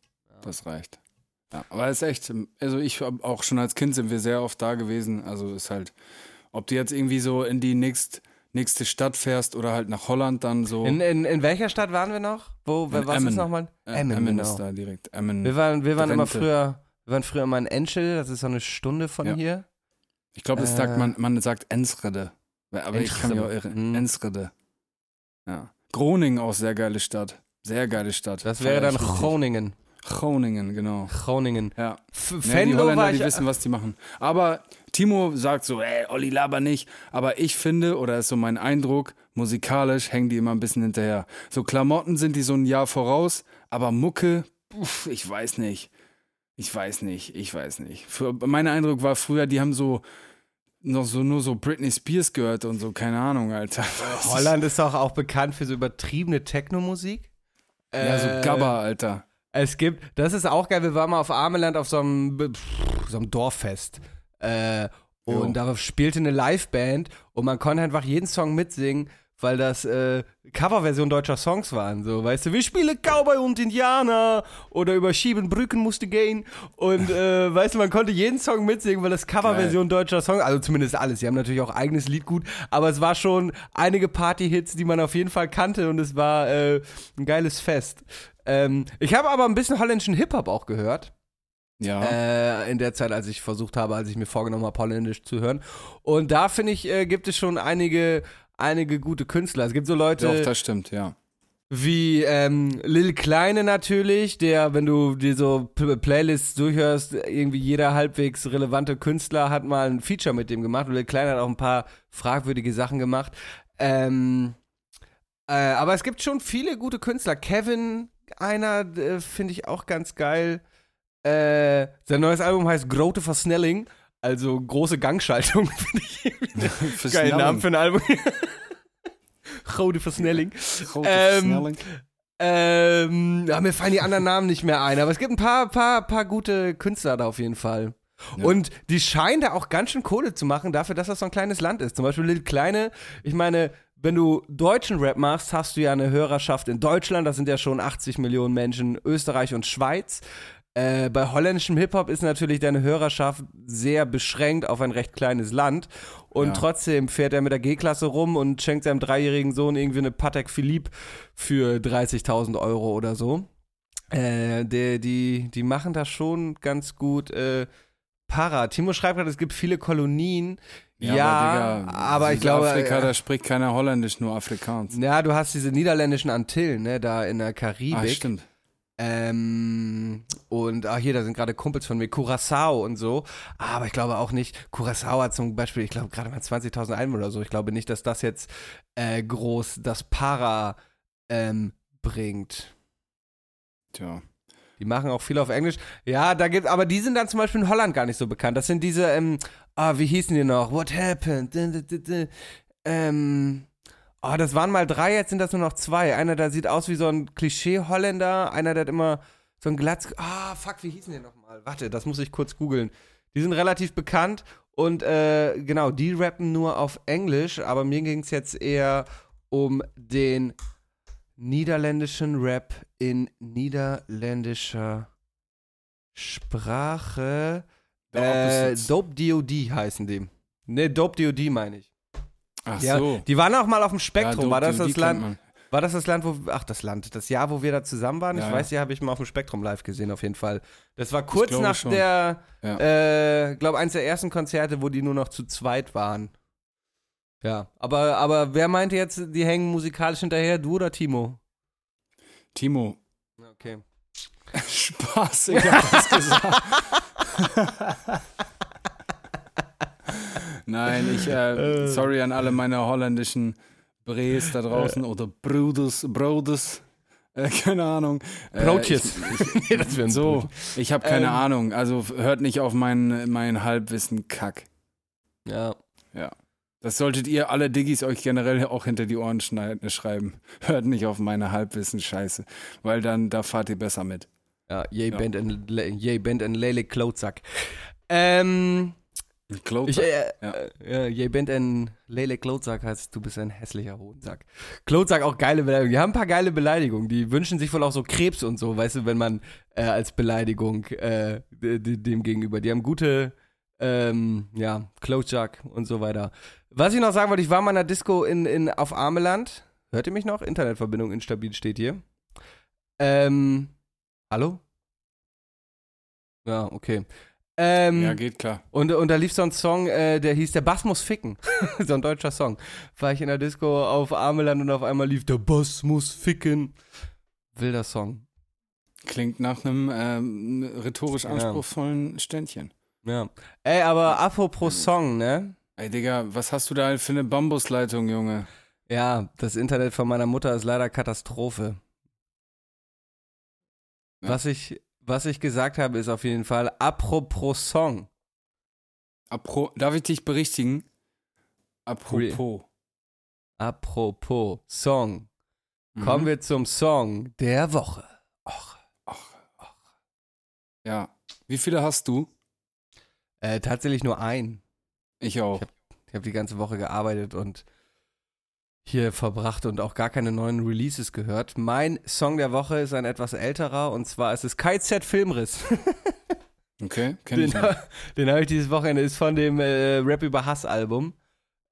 Das reicht. Ja, aber es ist echt, also ich auch schon als Kind sind wir sehr oft da gewesen. Also ist halt, ob du jetzt irgendwie so in die nächst, nächste Stadt fährst oder halt nach Holland dann so. In, in, in welcher Stadt waren wir noch? Wo, In was Emmen. ist nochmal? Äh, Emmen, Emmen genau. ist da direkt. Emmen. Wir waren, wir waren immer früher, wir waren früher immer in Enschede, das ist so eine Stunde von Ja. hier. Ich glaube, das Äh. sagt man, man sagt Enschede. Aber ich kann mich auch Enschede. irren. Mhm. Enschede. Ja. Groningen auch sehr geile Stadt. Sehr geile Stadt. Das wäre dann. Groningen. Groningen, genau. Groningen. Ja. F Ja, die Holländer, ich, die wissen, was die machen. Aber Timo sagt so, ey, Olli laber nicht. Aber ich finde, oder ist so mein Eindruck, musikalisch hängen die immer ein bisschen hinterher. So Klamotten sind die so ein Jahr voraus, aber Mucke, uff, ich weiß nicht. Ich weiß nicht, ich weiß nicht. Für, mein Eindruck war früher, die haben so noch so nur so Britney Spears gehört und so, keine Ahnung, Alter. Holland ist doch auch bekannt für so übertriebene Techno-Musik. Ja, so Äh, Gabba, Alter. Es gibt, das ist auch geil, wir waren mal auf Ameland auf so einem, so einem Dorffest. Äh, und Jo. da spielte eine Liveband und man konnte einfach jeden Song mitsingen, weil das äh, Coverversion deutscher Songs waren. So, weißt du, wir spielen Cowboy und Indianer oder über Schiebenbrücken musste gehen. Und äh, weißt du, man konnte jeden Song mitsingen, weil das Coverversion deutscher Songs, also zumindest alles. Sie haben natürlich auch eigenes Lied gut, aber es war schon einige Party-Hits, die man auf jeden Fall kannte und es war äh, ein geiles Fest. Ähm, ich habe aber ein bisschen holländischen Hip-Hop auch gehört. Ja. Äh, in der Zeit, als ich versucht habe, als ich mir vorgenommen habe, Holländisch zu hören. Und da finde ich, äh, gibt es schon einige, einige gute Künstler. Es gibt so Leute, Doch, das stimmt, ja. Wie ähm, Lil Kleine natürlich, der, wenn du dir so P Playlists durchhörst, irgendwie jeder halbwegs relevante Künstler hat mal ein Feature mit dem gemacht. Und Lil Kleine hat auch ein paar fragwürdige Sachen gemacht. Ähm, äh, aber es gibt schon viele gute Künstler. Kevin, einer, äh, finde ich auch ganz geil. Äh, sein neues Album heißt Grote Versnelling, also große Gangschaltung, finde ich. Geilen Namen für ein Album. Grote Versnelling. Ähm, Ähm, ja, mir fallen die anderen Namen nicht mehr ein, aber es gibt ein paar, paar, paar gute Künstler da auf jeden Fall. Ja. Und die scheinen da auch ganz schön Kohle zu machen, dafür, dass das so ein kleines Land ist. Zum Beispiel Lil Kleine, ich meine, wenn du deutschen Rap machst, hast du ja eine Hörerschaft in Deutschland, das sind ja schon 80 Millionen Menschen, Österreich und Schweiz. Äh, bei holländischem Hip-Hop ist natürlich deine Hörerschaft sehr beschränkt auf ein recht kleines Land. Und Ja. trotzdem fährt er mit der G-Klasse rum und schenkt seinem dreijährigen Sohn irgendwie eine Patek Philippe für 30.000 Euro oder so. Äh, der, die, die machen das schon ganz gut. Äh, Para. Timo schreibt gerade, es gibt viele Kolonien. Ja, aber, Digga, ich glaube. Afrika, äh, da spricht keiner Holländisch, nur Afrikaans. ja, du hast diese niederländischen Antillen, ne, da in der Karibik. Ah, stimmt. Ähm, und ah, hier, da sind gerade Kumpels von mir, Curacao und so. Aber ich glaube auch nicht, Curacao hat zum Beispiel, ich glaube, gerade mal 20.000 Einwohner oder so. Ich glaube nicht, dass das jetzt äh, groß das Para ähm, bringt. Tja. Die machen auch viel auf Englisch. Ja, da gibt, aber die sind dann zum Beispiel in Holland gar nicht so bekannt. Das sind diese, ähm, ah, wie hießen die noch? What happened? Ähm, oh, das waren mal drei, jetzt sind das nur noch zwei. Einer, der sieht aus wie so ein Klischee-Holländer. Einer, der hat immer so ein Glatz. Ah, fuck, wie hießen die nochmal? Warte, das muss ich kurz googeln. Die sind relativ bekannt und äh, genau, die rappen nur auf Englisch, aber mir ging es jetzt eher um den niederländischen Rap in niederländischer Sprache. Äh. Dope DOD heißen die. Ne, Dope DOD meine ich. Ach Ja, so. Die waren auch mal auf dem Spektrum. Ja, war das die- die das Land? War das das Land, wo, ach, das Land, das Jahr, wo wir da zusammen waren? Ja, ich weiß, ja, habe ich mal auf dem Spektrum live gesehen, auf jeden Fall. Das war kurz nach schon. der, äh, glaube eins der ersten Konzerte, wo die nur noch zu zweit waren. Ja, aber, aber wer meinte jetzt, die hängen musikalisch hinterher, du oder Timo? Timo. Okay. Spaß, ich hab das gesagt. Nein, ich, äh, sorry an alle meine holländischen Brees da draußen oder Bruders, Brothers, äh, keine Ahnung. Äh, Brotjes. ich- das wären So, ich habe keine Ähm. Ahnung. Also hört nicht auf mein, mein Halbwissen Kack. Ja. Das solltet ihr alle Diggis euch generell auch hinter die Ohren schneiden, schreiben. Hört nicht auf meine Halbwissen-Scheiße, weil dann da fahrt ihr besser mit. Ja, yay, Ja. Band and, yay, Band and Lele Klotzack. Ähm, Klotz. ich, äh, Ja. äh, yay, Band and Lele Klotzack heißt, du bist ein hässlicher Hodensack. Klotzack auch geile Beleidigungen. Die haben ein paar geile Beleidigungen. Die wünschen sich wohl auch so Krebs und so, weißt du, wenn man äh, als Beleidigung äh, dem gegenüber. Die haben gute, ähm, ja, Klotzack und so weiter. Was ich noch sagen wollte, ich war mal in einer Disco in, in, auf Ameland. Hört ihr mich noch? Internetverbindung instabil steht hier. Ähm, hallo? Ja, okay. Ähm, ja, geht klar. und, und da lief so ein Song, äh, der hieß Der Bass muss ficken. so ein deutscher Song. War ich in der Disco auf Ameland und auf einmal lief Der Bass muss ficken. Wilder Song. Klingt nach einem ähm, rhetorisch Ja. anspruchsvollen Ständchen. Ja. Ey, aber apropos Song, ne? Ey, Digga, was hast du da für eine Bambusleitung, Junge? Ja, das Internet von meiner Mutter ist leider Katastrophe. Ja. Was, ich, was ich gesagt habe, ist auf jeden Fall apropos Song. Apro Darf ich dich berichtigen? Apropos. Apropos Song. Mhm. Kommen wir zum Song der Woche. Och. Ja. Wie viele hast du? Äh, tatsächlich nur ein. Ich auch. Ich habe die ganze Woche gearbeitet und hier verbracht und auch gar keine neuen Releases gehört. Mein Song der Woche ist ein etwas älterer und zwar ist es KZ Filmriss. Okay, kenn Den, ich nicht. den habe ich dieses Wochenende, ist von dem äh, Rap über Hass Album.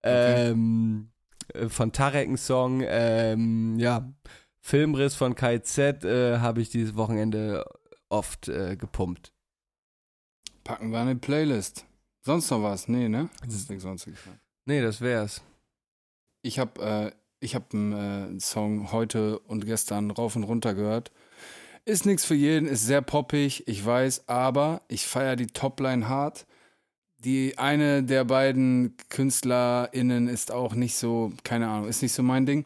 Okay. Ähm, äh, von Tarek Song. Ähm, ja, Filmriss von KZ äh, habe ich dieses Wochenende oft äh, gepumpt. Packen wir eine Playlist. Sonst noch was? Nee, ne? Das ist nichts sonst gefallen. Nee, das wär's. Ich habe äh, habe einen äh, Song heute und gestern rauf und runter gehört. Ist nichts für jeden, ist sehr poppig, ich weiß, aber ich feiere die Topline hart. Die eine der beiden KünstlerInnen ist auch nicht so, keine Ahnung, ist nicht so mein Ding.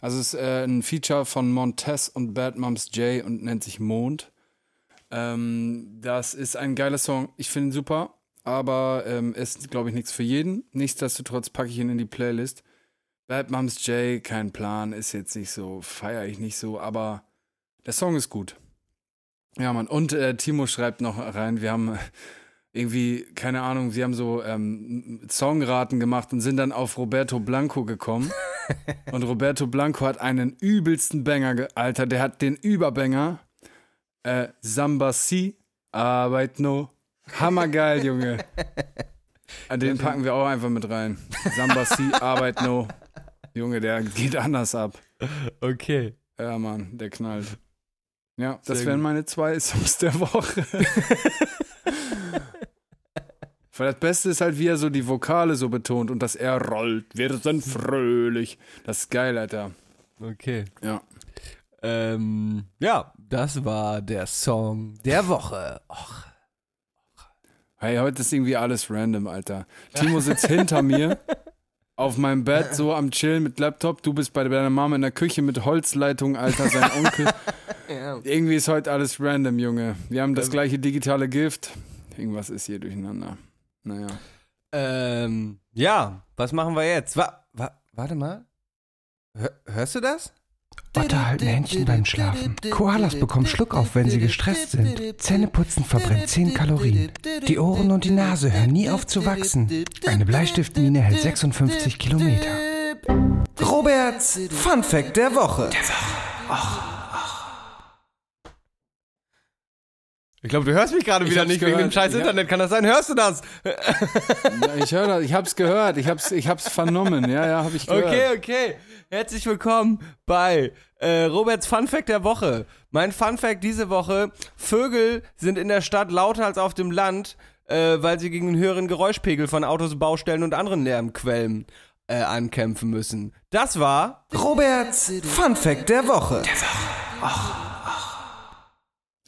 Also es ist äh, ein Feature von Montez und Bad Moms J und nennt sich Mond. Ähm, das ist ein geiler Song. Ich finde ihn super, aber ähm, ist, glaube ich, nichts für jeden. Nichtsdestotrotz packe ich ihn in die Playlist. Bad Moms J, kein Plan, ist jetzt nicht so, feiere ich nicht so, aber der Song ist gut. Ja, Mann. Und äh, Timo schreibt noch rein, wir haben irgendwie, keine Ahnung, sie haben so ähm, Songraten gemacht und sind dann auf Roberto Blanco gekommen. und Roberto Blanco hat einen übelsten Banger, Alter, der hat den Überbanger. Äh, Samba Si, Arbeit No. Hammergeil, Junge. Den packen wir auch einfach mit rein. Samba Si, Arbeit No. Junge, der geht anders ab. Okay. Ja, Mann, der knallt. Ja, das wären meine zwei Songs der Woche. Weil das Beste ist halt, wie er so die Vokale so betont und dass er rollt. Wir sind fröhlich. Das ist geil, Alter. Okay. Ja. Ähm, ja, das war der Song der Woche. Och. Hey, heute ist irgendwie alles random, Alter. Timo sitzt hinter mir auf meinem Bett, so am Chillen mit Laptop. Du bist bei deiner Mama in der Küche mit Holzleitung, Alter, sein Onkel. Ja. Irgendwie ist heute alles random, Junge. Wir haben das gleiche digitale Gift. Irgendwas ist hier durcheinander. Naja. Ähm, ja, was machen wir jetzt? Wa wa warte mal. Hör hörst du das? Otter halten Händchen beim Schlafen. Koalas bekommen Schluck auf, wenn sie gestresst sind. Zähneputzen verbrennt 10 Kalorien. Die Ohren und die Nase hören nie auf zu wachsen. Eine Bleistiftmine hält 56 Kilometer. Roberts Fun Fact der Woche. Ich glaube, du hörst mich gerade wieder nicht wegen dem gehört. scheiß Ja. Internet. Kann das sein? Hörst du das? Ja, ich höre das, ich hab's gehört, ich hab's, ich hab's vernommen. Ja, ja, hab ich gehört. Okay, okay. Herzlich willkommen bei äh, Roberts Fun Fact der Woche. Mein Fun Fact diese Woche: Vögel sind in der Stadt lauter als auf dem Land, äh, weil sie gegen den höheren Geräuschpegel von Autos, Baustellen und anderen Lärmquellen äh, ankämpfen müssen. Das war Roberts Fun Fact der Woche. Der Woche.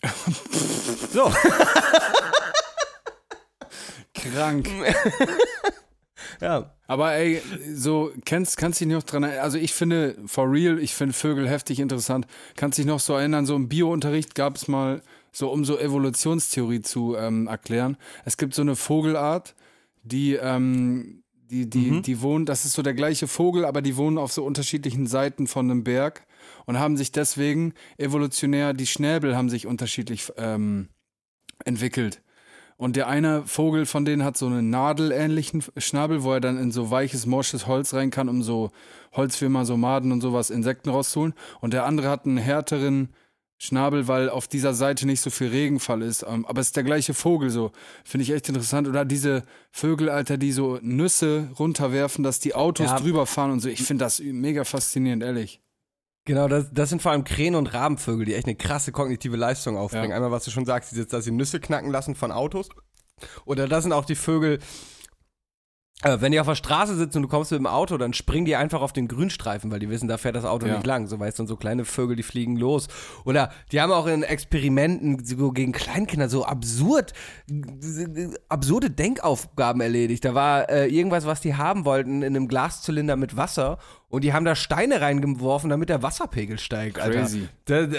So. Krank. Ja. Aber ey, so, kennst, kannst dich noch dran erinnern, also ich finde, for real, ich finde Vögel heftig interessant. Kannst dich noch so erinnern, so im Biounterricht gab es mal, so um so Evolutionstheorie zu ähm, erklären. Es gibt so eine Vogelart, die, ähm, die, die, die wohnen, das ist so der gleiche Vogel, aber die wohnen auf so unterschiedlichen Seiten von einem Berg und haben sich deswegen evolutionär, die Schnäbel haben sich unterschiedlich ähm, entwickelt. Und der eine Vogel von denen hat so einen nadelähnlichen Schnabel, wo er dann in so weiches, morsches Holz rein kann, um so Holzwürmer, so Maden und sowas, Insekten rauszuholen. Und der andere hat einen härteren Schnabel, weil auf dieser Seite nicht so viel Regenfall ist. Ähm, Aber es ist der gleiche Vogel, so. Finde ich echt interessant. Oder diese Vögel, Alter, die so Nüsse runterwerfen, dass die Autos Ja. drüber fahren und so. Ich finde das mega faszinierend, ehrlich. Genau, das, das sind vor allem Krähen und Rabenvögel, die echt eine krasse kognitive Leistung aufbringen. Ja. Einmal, was du schon sagst, dieses, dass sie Nüsse knacken lassen von Autos. Oder das sind auch die Vögel, äh, wenn die auf der Straße sitzen und du kommst mit dem Auto, dann springen die einfach auf den Grünstreifen, weil die wissen, da fährt das Auto Ja. nicht lang. So weißt du, und so kleine Vögel, die fliegen los. Oder die haben auch in Experimenten so gegen Kleinkinder so absurd, absurde Denkaufgaben erledigt. Da war äh, irgendwas, was die haben wollten, in einem Glaszylinder mit Wasser und die haben da Steine reingeworfen, damit der Wasserpegel steigt. Alter. Crazy. Da, da,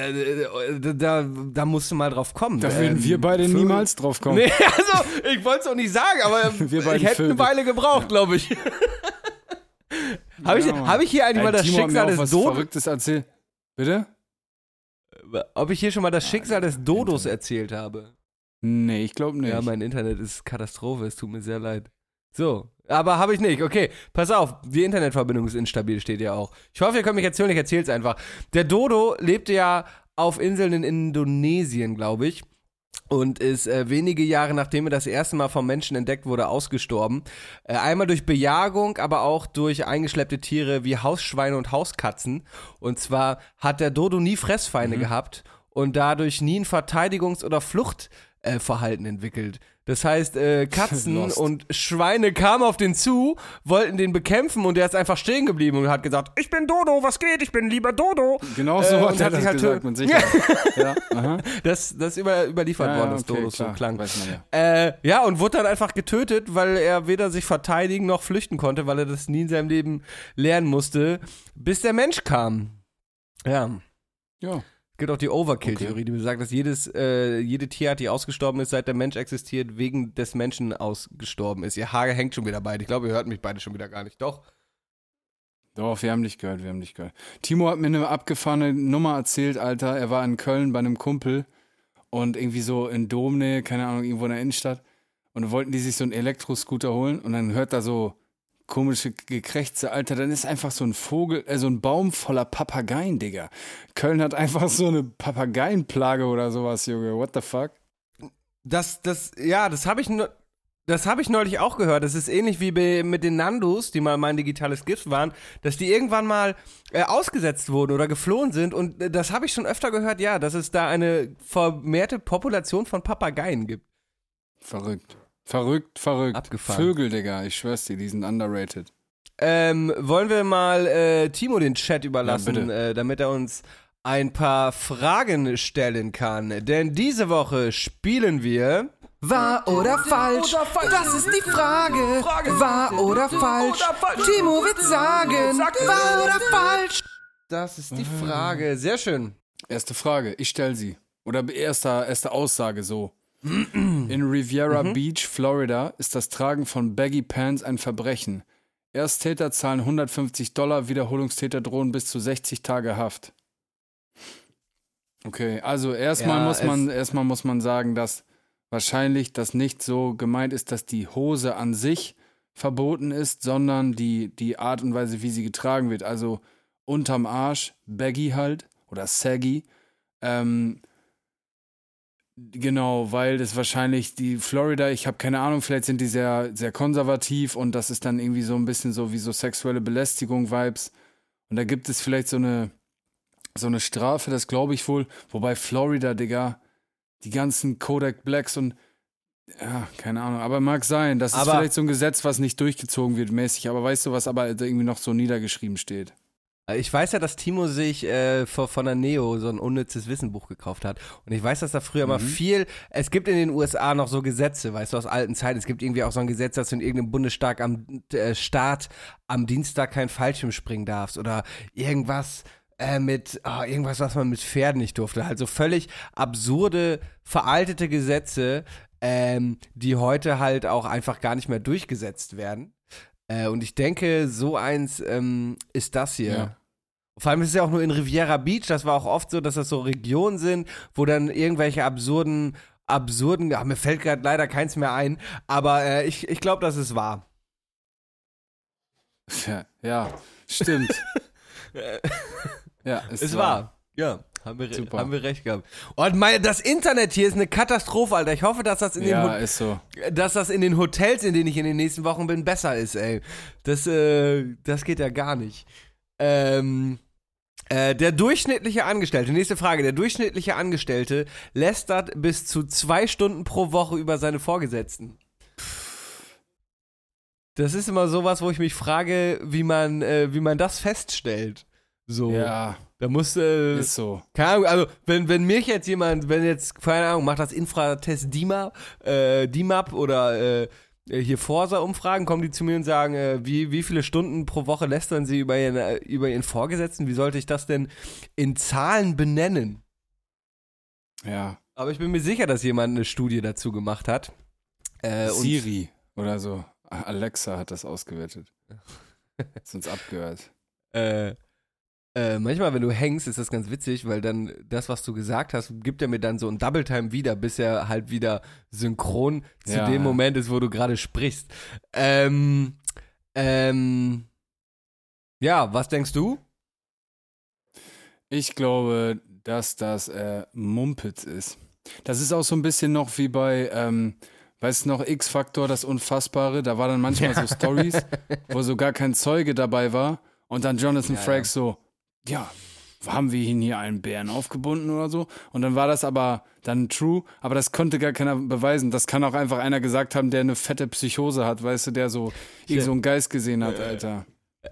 da, da, da musst du mal drauf kommen. Da würden Ähm, wir beide Vögel- niemals drauf kommen. Nee, also, ich wollte es auch nicht sagen, aber ich hätte eine Weile gebraucht, glaube ich. Habe ich, Ja, hab ich hier eigentlich Ey, mal das Timo Schicksal des was Dodos... Verrücktes erzählt. Bitte? Ob ich hier schon mal das Schicksal des Dodos erzählt habe? Nee, ich glaube nicht. Ja, mein Internet ist Katastrophe, es tut mir sehr leid. So, aber habe ich nicht. Okay, pass auf, die Internetverbindung ist instabil, steht ja auch. Ich hoffe, ihr könnt mich erzählen, ich erzähl's einfach. Der Dodo lebte ja auf Inseln in Indonesien, glaube ich. Und ist äh, wenige Jahre nachdem er das erste Mal vom Menschen entdeckt wurde, ausgestorben. Äh, einmal durch Bejagung, aber auch durch eingeschleppte Tiere wie Hausschweine und Hauskatzen. Und zwar hat der Dodo nie Fressfeinde gehabt und dadurch nie ein Verteidigungs- oder Fluchtverhalten entwickelt. Das heißt, äh, Katzen Lost. und Schweine kamen auf den zu, wollten den bekämpfen und der ist einfach stehen geblieben und hat gesagt, ich bin Dodo, was geht? Ich bin lieber Dodo. Genau so Äh, hat er das sich halt gesagt, mit Sicherheit. ja. Das, das ist über, überliefert Ja, worden, dass okay, Dodo so klang. weiß man ja. Äh, ja, und wurde dann einfach getötet, weil er weder sich verteidigen noch flüchten konnte, weil er das nie in seinem Leben lernen musste, bis der Mensch kam. Ja. Ja. Es gibt auch die Overkill-Theorie, die besagt, dass jedes, äh, jede Tierart, die ausgestorben ist, seit der Mensch existiert, wegen des Menschen ausgestorben ist. Ihr Haar hängt schon wieder beide. Ich glaube, ihr hört mich beide schon wieder gar nicht. Doch. Doch, wir haben dich gehört, wir haben dich gehört. Timo hat mir eine abgefahrene Nummer erzählt, Alter. Er war in Köln bei einem Kumpel und irgendwie so in Domnähe, keine Ahnung, irgendwo in der Innenstadt. Und dann wollten die sich so einen Elektroscooter holen und dann hört da so komische Gekrächze, Alter. Dann ist einfach so ein Vogel, äh, so ein Baum voller Papageien, Digga. Köln hat einfach so eine Papageienplage oder sowas, Junge. What the fuck? Das, das, ja, das habe ich nur. Das habe ich neulich auch gehört. Das ist ähnlich wie mit den Nandos, die mal mein digitales Gift waren, dass die irgendwann mal äh, ausgesetzt wurden oder geflohen sind. Und äh, das habe ich schon öfter gehört, ja, dass es da eine vermehrte Population von Papageien gibt. Verrückt. Verrückt, verrückt. Abgefahren. Vögel, Digga. Ich schwör's dir, die sind underrated. Ähm, wollen wir mal äh, Timo den Chat überlassen, Ja, äh, damit er uns ein paar Fragen stellen kann. Denn diese Woche spielen wir. Wahr oder falsch? Das ist die Frage. Wahr oder falsch? Timo wird sagen. Wahr oder falsch? Das ist die Frage. Sehr schön. Erste Frage, ich stelle sie. Oder erste, erste Aussage so. In Riviera Beach, Florida, ist das Tragen von Baggy Pants ein Verbrechen. Ersttäter zahlen 150 Dollar, Wiederholungstäter drohen bis zu 60 Tage Haft. Okay, also erstmal Ja, muss man erstmal muss man sagen, dass wahrscheinlich das nicht so gemeint ist, dass die Hose an sich verboten ist, sondern die, die Art und Weise, wie sie getragen wird. Also unterm Arsch, baggy halt oder saggy. Ähm, genau, weil das wahrscheinlich die Florida, ich habe keine Ahnung, vielleicht sind die sehr, sehr konservativ und das ist dann irgendwie so ein bisschen so wie so sexuelle Belästigung-Vibes. Und da gibt es vielleicht so eine, so eine Strafe, das glaube ich wohl. Wobei Florida, Digga, die ganzen Kodak Blacks und ja, keine Ahnung, aber mag sein. Das ist Aber- vielleicht so ein Gesetz, was nicht durchgezogen wird mäßig, aber weißt du, was aber irgendwie noch so niedergeschrieben steht? Ich weiß ja, dass Timo sich äh, von, von der Neo so ein unnützes Wissenbuch gekauft hat. Und ich weiß, dass da früher mal viel. Es gibt in den USA noch so Gesetze, weißt du, aus alten Zeiten. Es gibt irgendwie auch so ein Gesetz, dass du in irgendeinem Bundesstaat am äh, Staat am Dienstag kein Fallschirm springen darfst oder irgendwas. Äh, mit ah, irgendwas, was man mit Pferden nicht durfte. Halt so völlig absurde, veraltete Gesetze, ähm, die heute halt auch einfach gar nicht mehr durchgesetzt werden. Äh, und ich denke, so eins ähm, ist das hier. Ja. Vor allem ist es ja auch nur in Riviera Beach, das war auch oft so, dass das so Regionen sind, wo dann irgendwelche absurden, absurden, ja, mir fällt gerade leider keins mehr ein, aber äh, ich, ich glaube, das ist wahr. Ja, ja stimmt. ja, ist, Ist wahr. wahr. Ja, haben wir, Super. haben wir recht gehabt. Und mein, das Internet hier ist eine Katastrophe, Alter. Ich hoffe, dass das in den Ja, Hot- ist so. dass das in den Hotels, in denen ich in den nächsten Wochen bin, besser ist, ey. Das, äh, das geht ja gar nicht. Ähm, äh, der durchschnittliche Angestellte, nächste Frage, der durchschnittliche Angestellte lästert bis zu zwei Stunden pro Woche über seine Vorgesetzten. Das ist immer sowas, wo ich mich frage, wie man, äh, wie man das feststellt. So, Ja, da muss, äh, ist so. keine Ahnung, also wenn, wenn mich jetzt jemand, wenn jetzt, keine Ahnung, macht das Infratest DIMAP, äh, DIMAP oder äh, hier Forsa-Umfragen, kommen die zu mir und sagen, äh, wie, wie viele Stunden pro Woche lästern sie über ihren, äh, über ihren Vorgesetzten? Wie sollte ich das denn in Zahlen benennen? Ja. Aber ich bin mir sicher, dass jemand eine Studie dazu gemacht hat. Äh, Siri oder so. Alexa hat das ausgewertet. Ist uns abgehört. äh, äh, manchmal, wenn du hängst, ist das ganz witzig, weil dann das, was du gesagt hast, gibt er mir dann so ein Double Time wieder, bis er halt wieder synchron zu Ja, dem ja. Moment ist, wo du gerade sprichst. Ähm, ähm, ja, was denkst du? Ich glaube, dass das äh, Mumpitz ist. Das ist auch so ein bisschen noch wie bei, ähm, weißt du noch, X-Faktor, das Unfassbare. Da war dann manchmal so Stories, wo so gar kein Zeuge dabei war. Und dann Jonathan Ja, Frakes so, ja, haben wir ihn hier einen Bären aufgebunden oder so? Und dann war das aber dann true, aber das konnte gar keiner beweisen. Das kann auch einfach einer gesagt haben, der eine fette Psychose hat, weißt du, der so irgend so einen Geist gesehen hat, Alter.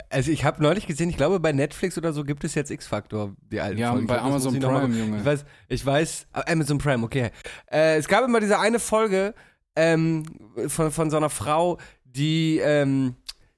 Also ich habe neulich gesehen, ich glaube bei Netflix oder so gibt es jetzt X-Factor, die alten Ja, Folgen. bei glaub, Amazon noch mal- Prime, Junge. Ich weiß, ich weiß, ah, Amazon Prime, okay. Äh, es gab immer diese eine Folge ähm, von, von so einer Frau, die, ähm,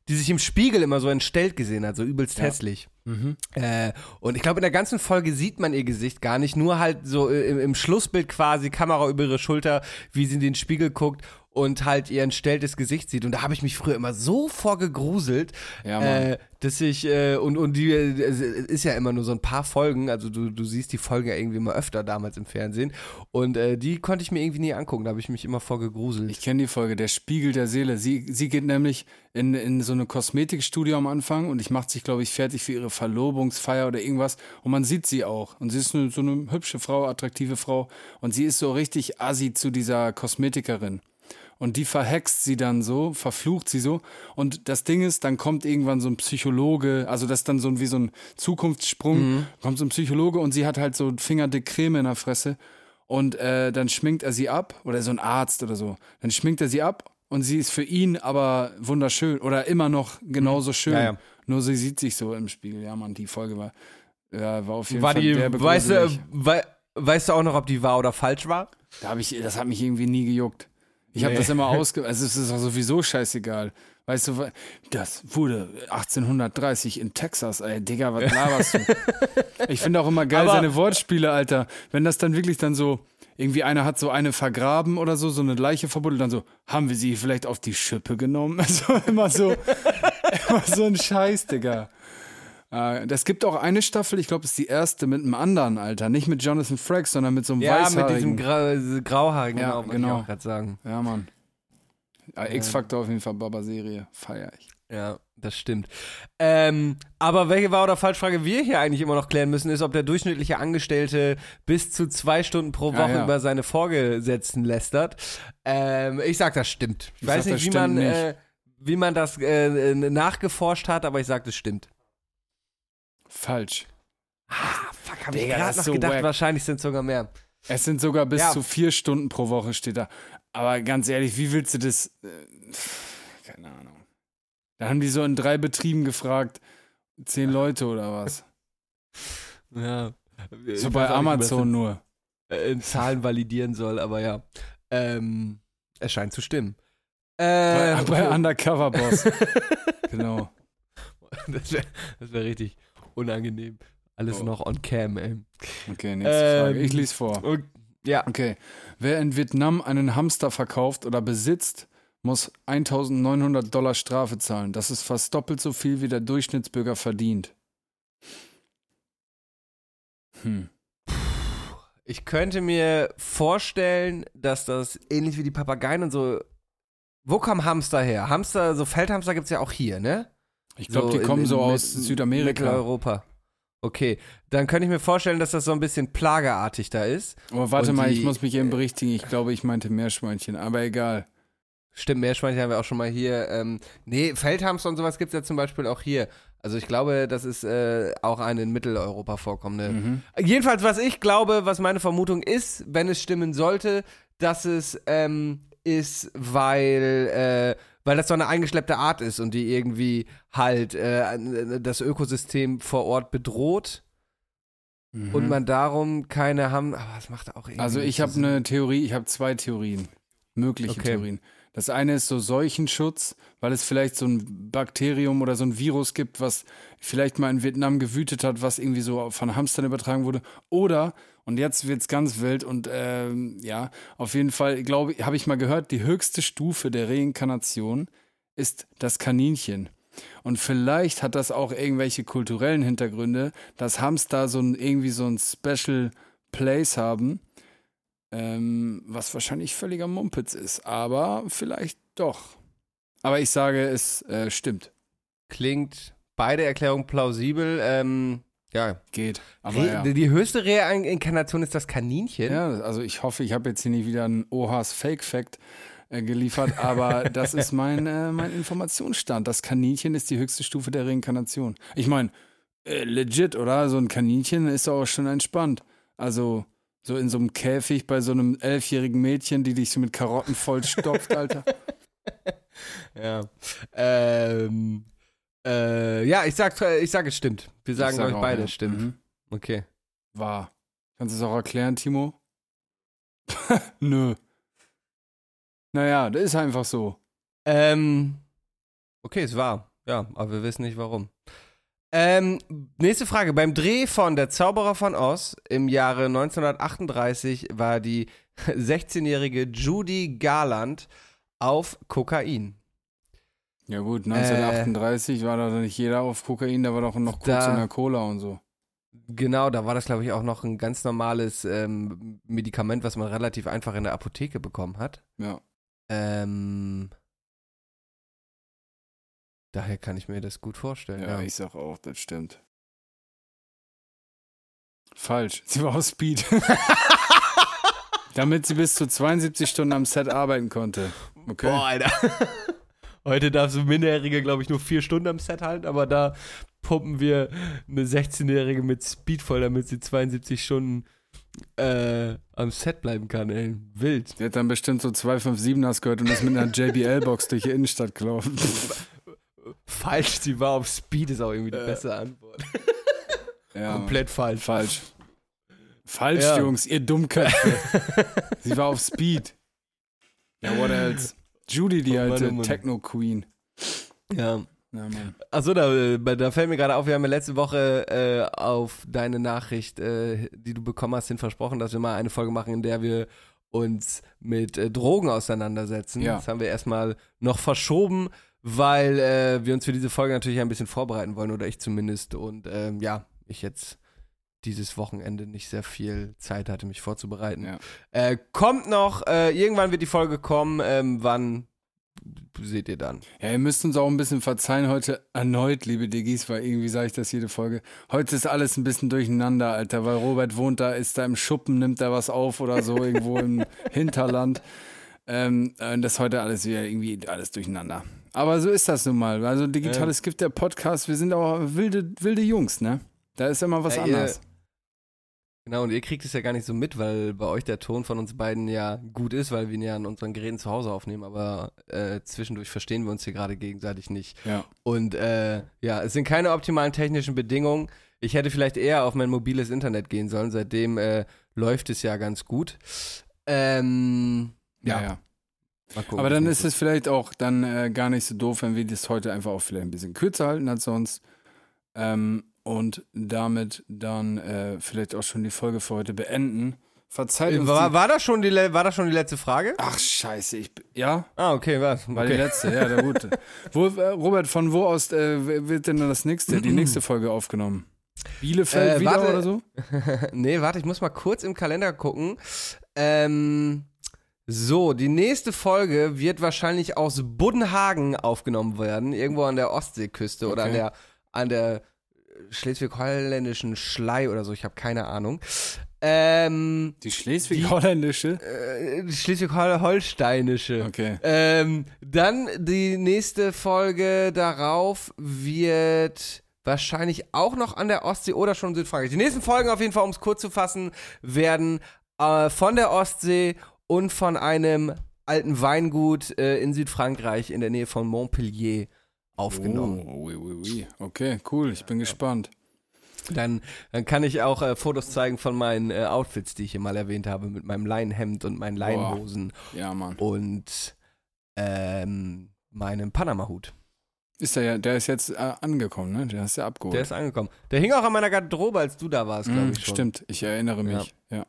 die sich im Spiegel immer so entstellt gesehen hat, so übelst hässlich. Mhm. Äh, und ich glaube, in der ganzen Folge sieht man ihr Gesicht gar nicht, nur halt so äh, im, im Schlussbild quasi, Kamera über ihre Schulter, wie sie in den Spiegel guckt und halt ihr entstelltes Gesicht sieht. Und da habe ich mich früher immer so vorgegruselt, Ja, äh, dass ich, äh, und, und die äh, es ist ja immer nur so ein paar Folgen, also du, du siehst die Folgen ja irgendwie immer öfter damals im Fernsehen. Und äh, die konnte ich mir irgendwie nie angucken, da habe ich mich immer vorgegruselt. Ich kenne die Folge, der Spiegel der Seele. Sie, sie geht nämlich in, in so eine Kosmetikstudie am Anfang und ich macht sich, glaube ich, fertig für ihre Verlobungsfeier oder irgendwas. Und man sieht sie auch. Und sie ist eine, so eine hübsche Frau, attraktive Frau. Und sie ist so richtig assi zu dieser Kosmetikerin. Und die verhext sie dann so, verflucht sie so. Und das Ding ist, dann kommt irgendwann so ein Psychologe, also das ist dann so ein, wie so ein Zukunftssprung, kommt so ein Psychologe und sie hat halt so fingerdick Creme in der Fresse. Und äh, dann schminkt er sie ab, oder so ein Arzt oder so. Dann schminkt er sie ab und sie ist für ihn aber wunderschön oder immer noch genauso schön. Ja, ja. Nur sie sieht sich so im Spiegel. Ja, Mann, die Folge war, ja, war auf jeden War Fall die, derbe weißt du, weißt du auch noch, ob die wahr oder falsch war? Da hab ich, das hat mich irgendwie nie gejuckt. Ich habe Nee. das immer ausge... Also es ist auch sowieso scheißegal. Weißt du, das wurde 1830 in Texas, ey, Digga, was laberst du? ich finde auch immer geil Aber- seine Wortspiele, Alter. Wenn das dann wirklich dann so, irgendwie einer hat so eine vergraben oder so, so eine Leiche verbuddelt, dann so, haben wir sie vielleicht auf die Schippe genommen? Also immer so, immer so ein Scheiß, Digga. Äh, Das gibt auch eine Staffel, ich glaube, es ist die erste mit einem anderen, Alter. Nicht mit Jonathan Frakes, sondern mit so einem Ja, Weißhaarigen. mit diesem Grau, äh, Grauhaarigen, Ja, genau, genau. ich auch gerade sagen. Ja, Mann. Ja, X-Factor auf jeden Fall, Baba-Serie. Feier ich. Ja, das stimmt. Ähm, aber welche Wahr- oder Falschfrage wir hier eigentlich immer noch klären müssen, ist, ob der durchschnittliche Angestellte bis zu zwei Stunden pro Ja, Woche ja. über seine Vorgesetzten lästert. Ähm, ich sag, das stimmt. Ich, Ich weiß sag, nicht, wie man, stimmt äh, wie man das äh, nachgeforscht hat, aber ich sag, das stimmt. Falsch. Fuck, hab ich gerade noch so gedacht, wack. wahrscheinlich sind es sogar mehr. Es sind sogar bis Ja. zu vier Stunden pro Woche steht da. Aber ganz ehrlich, wie willst du das? Äh, keine Ahnung. Da haben die so in drei Betrieben gefragt, zehn Leute oder was? Ja. So bei Amazon nur. äh, in Zahlen validieren soll, aber ja. Ähm, es scheint zu stimmen. Äh, Bei, bei Undercover Boss. genau. das wäre wär richtig unangenehm. Alles Oh. noch on cam, ey. Okay, nächste Ähm, Frage. Ich lese vor. Und, ja, Okay. Wer in Vietnam einen Hamster verkauft oder besitzt, muss 1900 Dollar Strafe zahlen. Das ist fast doppelt so viel, wie der Durchschnittsbürger verdient. Hm. ich könnte mir vorstellen, dass das ähnlich wie die Papageien und so. Wo kommen Hamster her? Hamster, so Feldhamster gibt es ja auch hier, ne? Ich glaube, So die in- kommen in so Mit- aus Südamerika. Mitteleuropa. Okay, dann könnte ich mir vorstellen, dass das so ein bisschen plageartig da ist. Aber warte Und mal, die- ich muss mich eben berichtigen. Ich glaube, ich meinte Meerschweinchen, aber egal. Stimmt, Meerschweinchen haben wir auch schon mal hier. Ähm, nee, Feldhamster und sowas gibt es ja zum Beispiel auch hier. Also ich glaube, das ist äh, auch eine in Mitteleuropa vorkommende. Mhm. Jedenfalls, was ich glaube, was meine Vermutung ist, wenn es stimmen sollte, dass es ähm, ist, weil, äh, weil das so eine eingeschleppte Art ist und die irgendwie halt äh, das Ökosystem vor Ort bedroht Mhm. und man darum keine haben. Aber das macht auch irgendwie. Also ich habe eine Theorie, ich habe zwei Theorien, mögliche Okay. Theorien. Das eine ist so Seuchenschutz, weil es vielleicht so ein Bakterium oder so ein Virus gibt, was vielleicht mal in Vietnam gewütet hat, was irgendwie so von Hamstern übertragen wurde. Oder, und jetzt wird's ganz wild und ähm, ja, auf jeden Fall, glaube ich, habe ich mal gehört, die höchste Stufe der Reinkarnation ist das Kaninchen. Und vielleicht hat das auch irgendwelche kulturellen Hintergründe, dass Hamster so ein, irgendwie so ein Special Place haben, ähm, was wahrscheinlich völliger Mumpitz ist, aber vielleicht doch. Aber ich sage, es äh, stimmt. Klingt beide Erklärungen plausibel. Ähm, ja. Geht. Aber Re ja. Die höchste Reinkarnation ist das Kaninchen. ja, also ich hoffe, ich habe jetzt hier nicht wieder einen Ohas Fake Fact äh, geliefert, aber das ist mein, äh, mein Informationsstand. Das Kaninchen ist die höchste Stufe der Reinkarnation. Ich meine, Äh, legit, oder? So ein Kaninchen ist auch schon entspannt. Also, so in so einem Käfig bei so einem elfjährigen Mädchen, die dich so mit Karotten vollstopft, Alter. Ja. Ähm, äh, ja, ich sag, ich sag, es stimmt. Wir sagen Ich sag euch auch, beide, ja. stimmt. Mhm. Okay. War. Kannst du es auch erklären, Timo? Nö. Naja, das ist einfach so. Ähm, okay, es war. Ja, aber wir wissen nicht warum. Ähm, nächste Frage. Beim Dreh von Der Zauberer von Oz im Jahre 1938 war die 16-jährige Judy Garland auf Kokain. Ja gut, 1938 war da nicht jeder auf Kokain, da war doch noch kurz Da- in der Cola und so. Genau, da war das, glaube ich, auch noch ein ganz normales ähm, Medikament, was man relativ einfach in der Apotheke bekommen hat. Ja. Ähm, daher kann ich mir das gut vorstellen. Ja, Ja, ich sag auch, das stimmt. Falsch. Sie war auf Speed. Damit sie bis zu 72 Stunden am Set arbeiten konnte. Okay. Boah, Alter. Heute darf so ein Minderjährige, glaube ich, nur vier Stunden am Set halten, aber da pumpen wir eine 16-Jährige mit Speed voll, damit sie 72 Stunden äh, am Set bleiben kann, ey. Wild. Die hat dann bestimmt so 257ers gehört und ist mit einer JBL-Box durch die Innenstadt gelaufen. Falsch, sie war auf Speed, ist auch irgendwie die Äh. bessere Antwort. Ja. Komplett falsch. Falsch. Falsch, Ja. Jungs, ihr Dummköpfe. Sie war auf Speed. Ja, what else? Judy, die Oh alte. Techno-Queen. Ja. Ja. Achso, da, da fällt mir gerade auf, wir haben ja letzte Woche äh, auf deine Nachricht, äh, die du bekommen hast, hin versprochen, dass wir mal eine Folge machen, in der wir uns mit äh, Drogen auseinandersetzen. Ja. Das haben wir erstmal noch verschoben, weil äh, wir uns für diese Folge natürlich ein bisschen vorbereiten wollen, oder ich zumindest. Und ähm, ja, ich jetzt dieses Wochenende nicht sehr viel Zeit hatte, mich vorzubereiten. Ja. Äh, kommt noch, äh, irgendwann wird die Folge kommen, ähm, wann seht ihr dann. Ja, ihr müsst uns auch ein bisschen verzeihen heute erneut, liebe Diggis, weil irgendwie sage ich das jede Folge. Heute ist alles ein bisschen durcheinander, Alter, weil Robert wohnt da, ist da im Schuppen, nimmt da was auf oder so, irgendwo im Hinterland. Ähm, äh, das ist heute alles wieder irgendwie alles durcheinander. Aber so ist das nun mal. Also digitales Gift der Podcast, wir sind auch wilde, wilde Jungs, ne? Da ist immer was Ja, anderes. Genau, und ihr kriegt es ja gar nicht so mit, weil bei euch der Ton von uns beiden ja gut ist, weil wir ihn ja an unseren Geräten zu Hause aufnehmen, aber äh, zwischendurch verstehen wir uns hier gerade gegenseitig nicht. Ja. Und äh, ja, es sind keine optimalen technischen Bedingungen. Ich hätte vielleicht eher auf mein mobiles Internet gehen sollen, seitdem äh, läuft es ja ganz gut. Ähm, Ja, ja, ja. Gucken. Aber dann ist es vielleicht auch dann äh, gar nicht so doof, wenn wir das heute einfach auch vielleicht ein bisschen kürzer halten als sonst. Ähm, und damit dann äh, vielleicht auch schon die Folge für heute beenden. Verzeiht Äh, uns war, war, das schon die, war das schon die letzte Frage? Ach scheiße, ich ja, Ah, okay, was? war die letzte, ja, der gute. wo, äh, Robert, von wo aus äh, wird denn dann das nächste, die nächste Folge aufgenommen? Bielefeld Äh, wieder warte. oder so? nee, warte, ich muss mal kurz im Kalender gucken. Ähm, so, die nächste Folge wird wahrscheinlich aus Buddenhagen aufgenommen werden, irgendwo an der Ostseeküste oder an Okay. der, an der schleswig-holländischen Schlei oder so, ich habe keine Ahnung. Ähm, Die schleswig-holländische? äh, schleswig-holsteinische. Okay. Ähm, dann die nächste Folge darauf wird wahrscheinlich auch noch an der Ostsee oder schon in Südfrankreich. Die nächsten Folgen auf jeden Fall, um es kurz zu fassen, werden äh, von der Ostsee und von einem alten Weingut äh, in Südfrankreich in der Nähe von Montpellier aufgenommen. Oh, oui, oui, oui. Okay, cool, ich bin gespannt. Dann, dann kann ich auch äh, Fotos zeigen von meinen äh, Outfits, die ich hier mal erwähnt habe, mit meinem Leinenhemd und meinen Leinenhosen Ja, Mann. und ähm, meinem Panama-Hut. Ist der ja, der ist jetzt äh, angekommen, ne? Der hast du ja abgeholt. Der ist angekommen. Der hing auch an meiner Garderobe, als du da warst, glaube Mm, ich schon. Stimmt, ich erinnere mich. Ja, ja.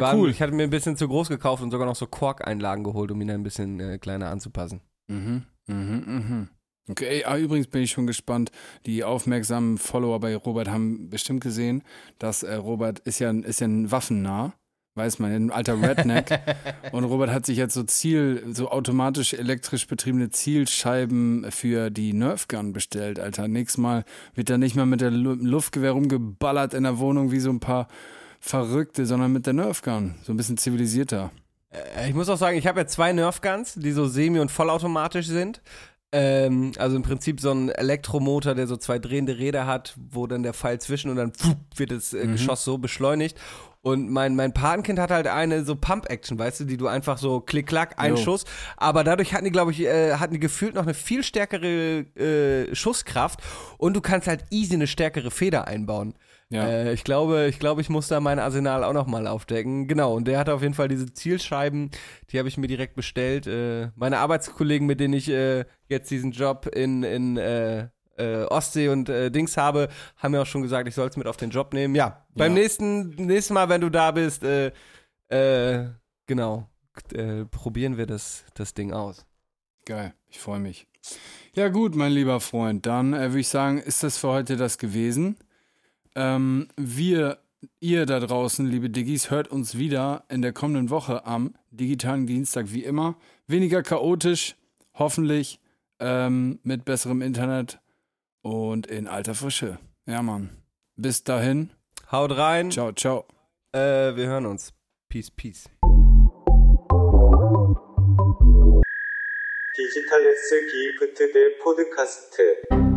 War, cool. Ich hatte mir ein bisschen zu groß gekauft und sogar noch so Korkeinlagen geholt, um ihn ein bisschen äh, kleiner anzupassen. Mhm, mhm, mhm. Okay, ah, übrigens bin ich schon gespannt. Die aufmerksamen Follower bei Robert haben bestimmt gesehen, dass äh, Robert ist ja, ist ja ein Waffennah, weiß man, ein alter Redneck. Und Robert hat sich jetzt so Ziel, so automatisch elektrisch betriebene Zielscheiben für die Nerfgun bestellt, Alter. Nächstes Mal wird er nicht mehr mit der Lu Luftgewehr rumgeballert in der Wohnung wie so ein paar Verrückte, sondern mit der Nerfgun. So ein bisschen zivilisierter. Äh, ich muss auch sagen, ich habe ja zwei Nerfguns, die so semi- und vollautomatisch sind. Ähm, also im Prinzip so ein Elektromotor, der so zwei drehende Räder hat, wo dann der Pfeil zwischen und dann pfuh, wird das äh, Geschoss so beschleunigt. Und mein, mein Patenkind hat halt eine so Pump-Action, weißt du, die du einfach so klick-klack, ein Jo. Schuss. Aber dadurch hatten die, glaube ich, äh, hatten die gefühlt noch eine viel stärkere äh, Schusskraft und du kannst halt easy eine stärkere Feder einbauen. Ja. Äh, ich glaube, ich glaube, ich muss da mein Arsenal auch noch mal aufdecken. Genau, und der hatte auf jeden Fall diese Zielscheiben, die habe ich mir direkt bestellt. Äh, meine Arbeitskollegen, mit denen ich äh, jetzt diesen Job in, in äh, äh, Ostsee und äh, Dings habe, haben mir auch schon gesagt, ich soll es mit auf den Job nehmen. Ja, beim Ja. nächsten, nächsten Mal, wenn du da bist, genau, probieren wir das, das Ding aus. Geil, ich freue mich. Ja gut, mein lieber Freund, dann würde ich sagen, ist das für heute das gewesen. Ähm, wir, ihr da draußen, liebe Diggis, hört uns wieder in der kommenden Woche am digitalen Dienstag wie immer. Weniger chaotisch, hoffentlich, ähm, mit besserem Internet und in alter Frische. Ja, Mann. Bis dahin. Haut rein, Ciao, ciao. äh, wir hören uns. Peace, peace. 디지털 S 기프트 대 포드카스트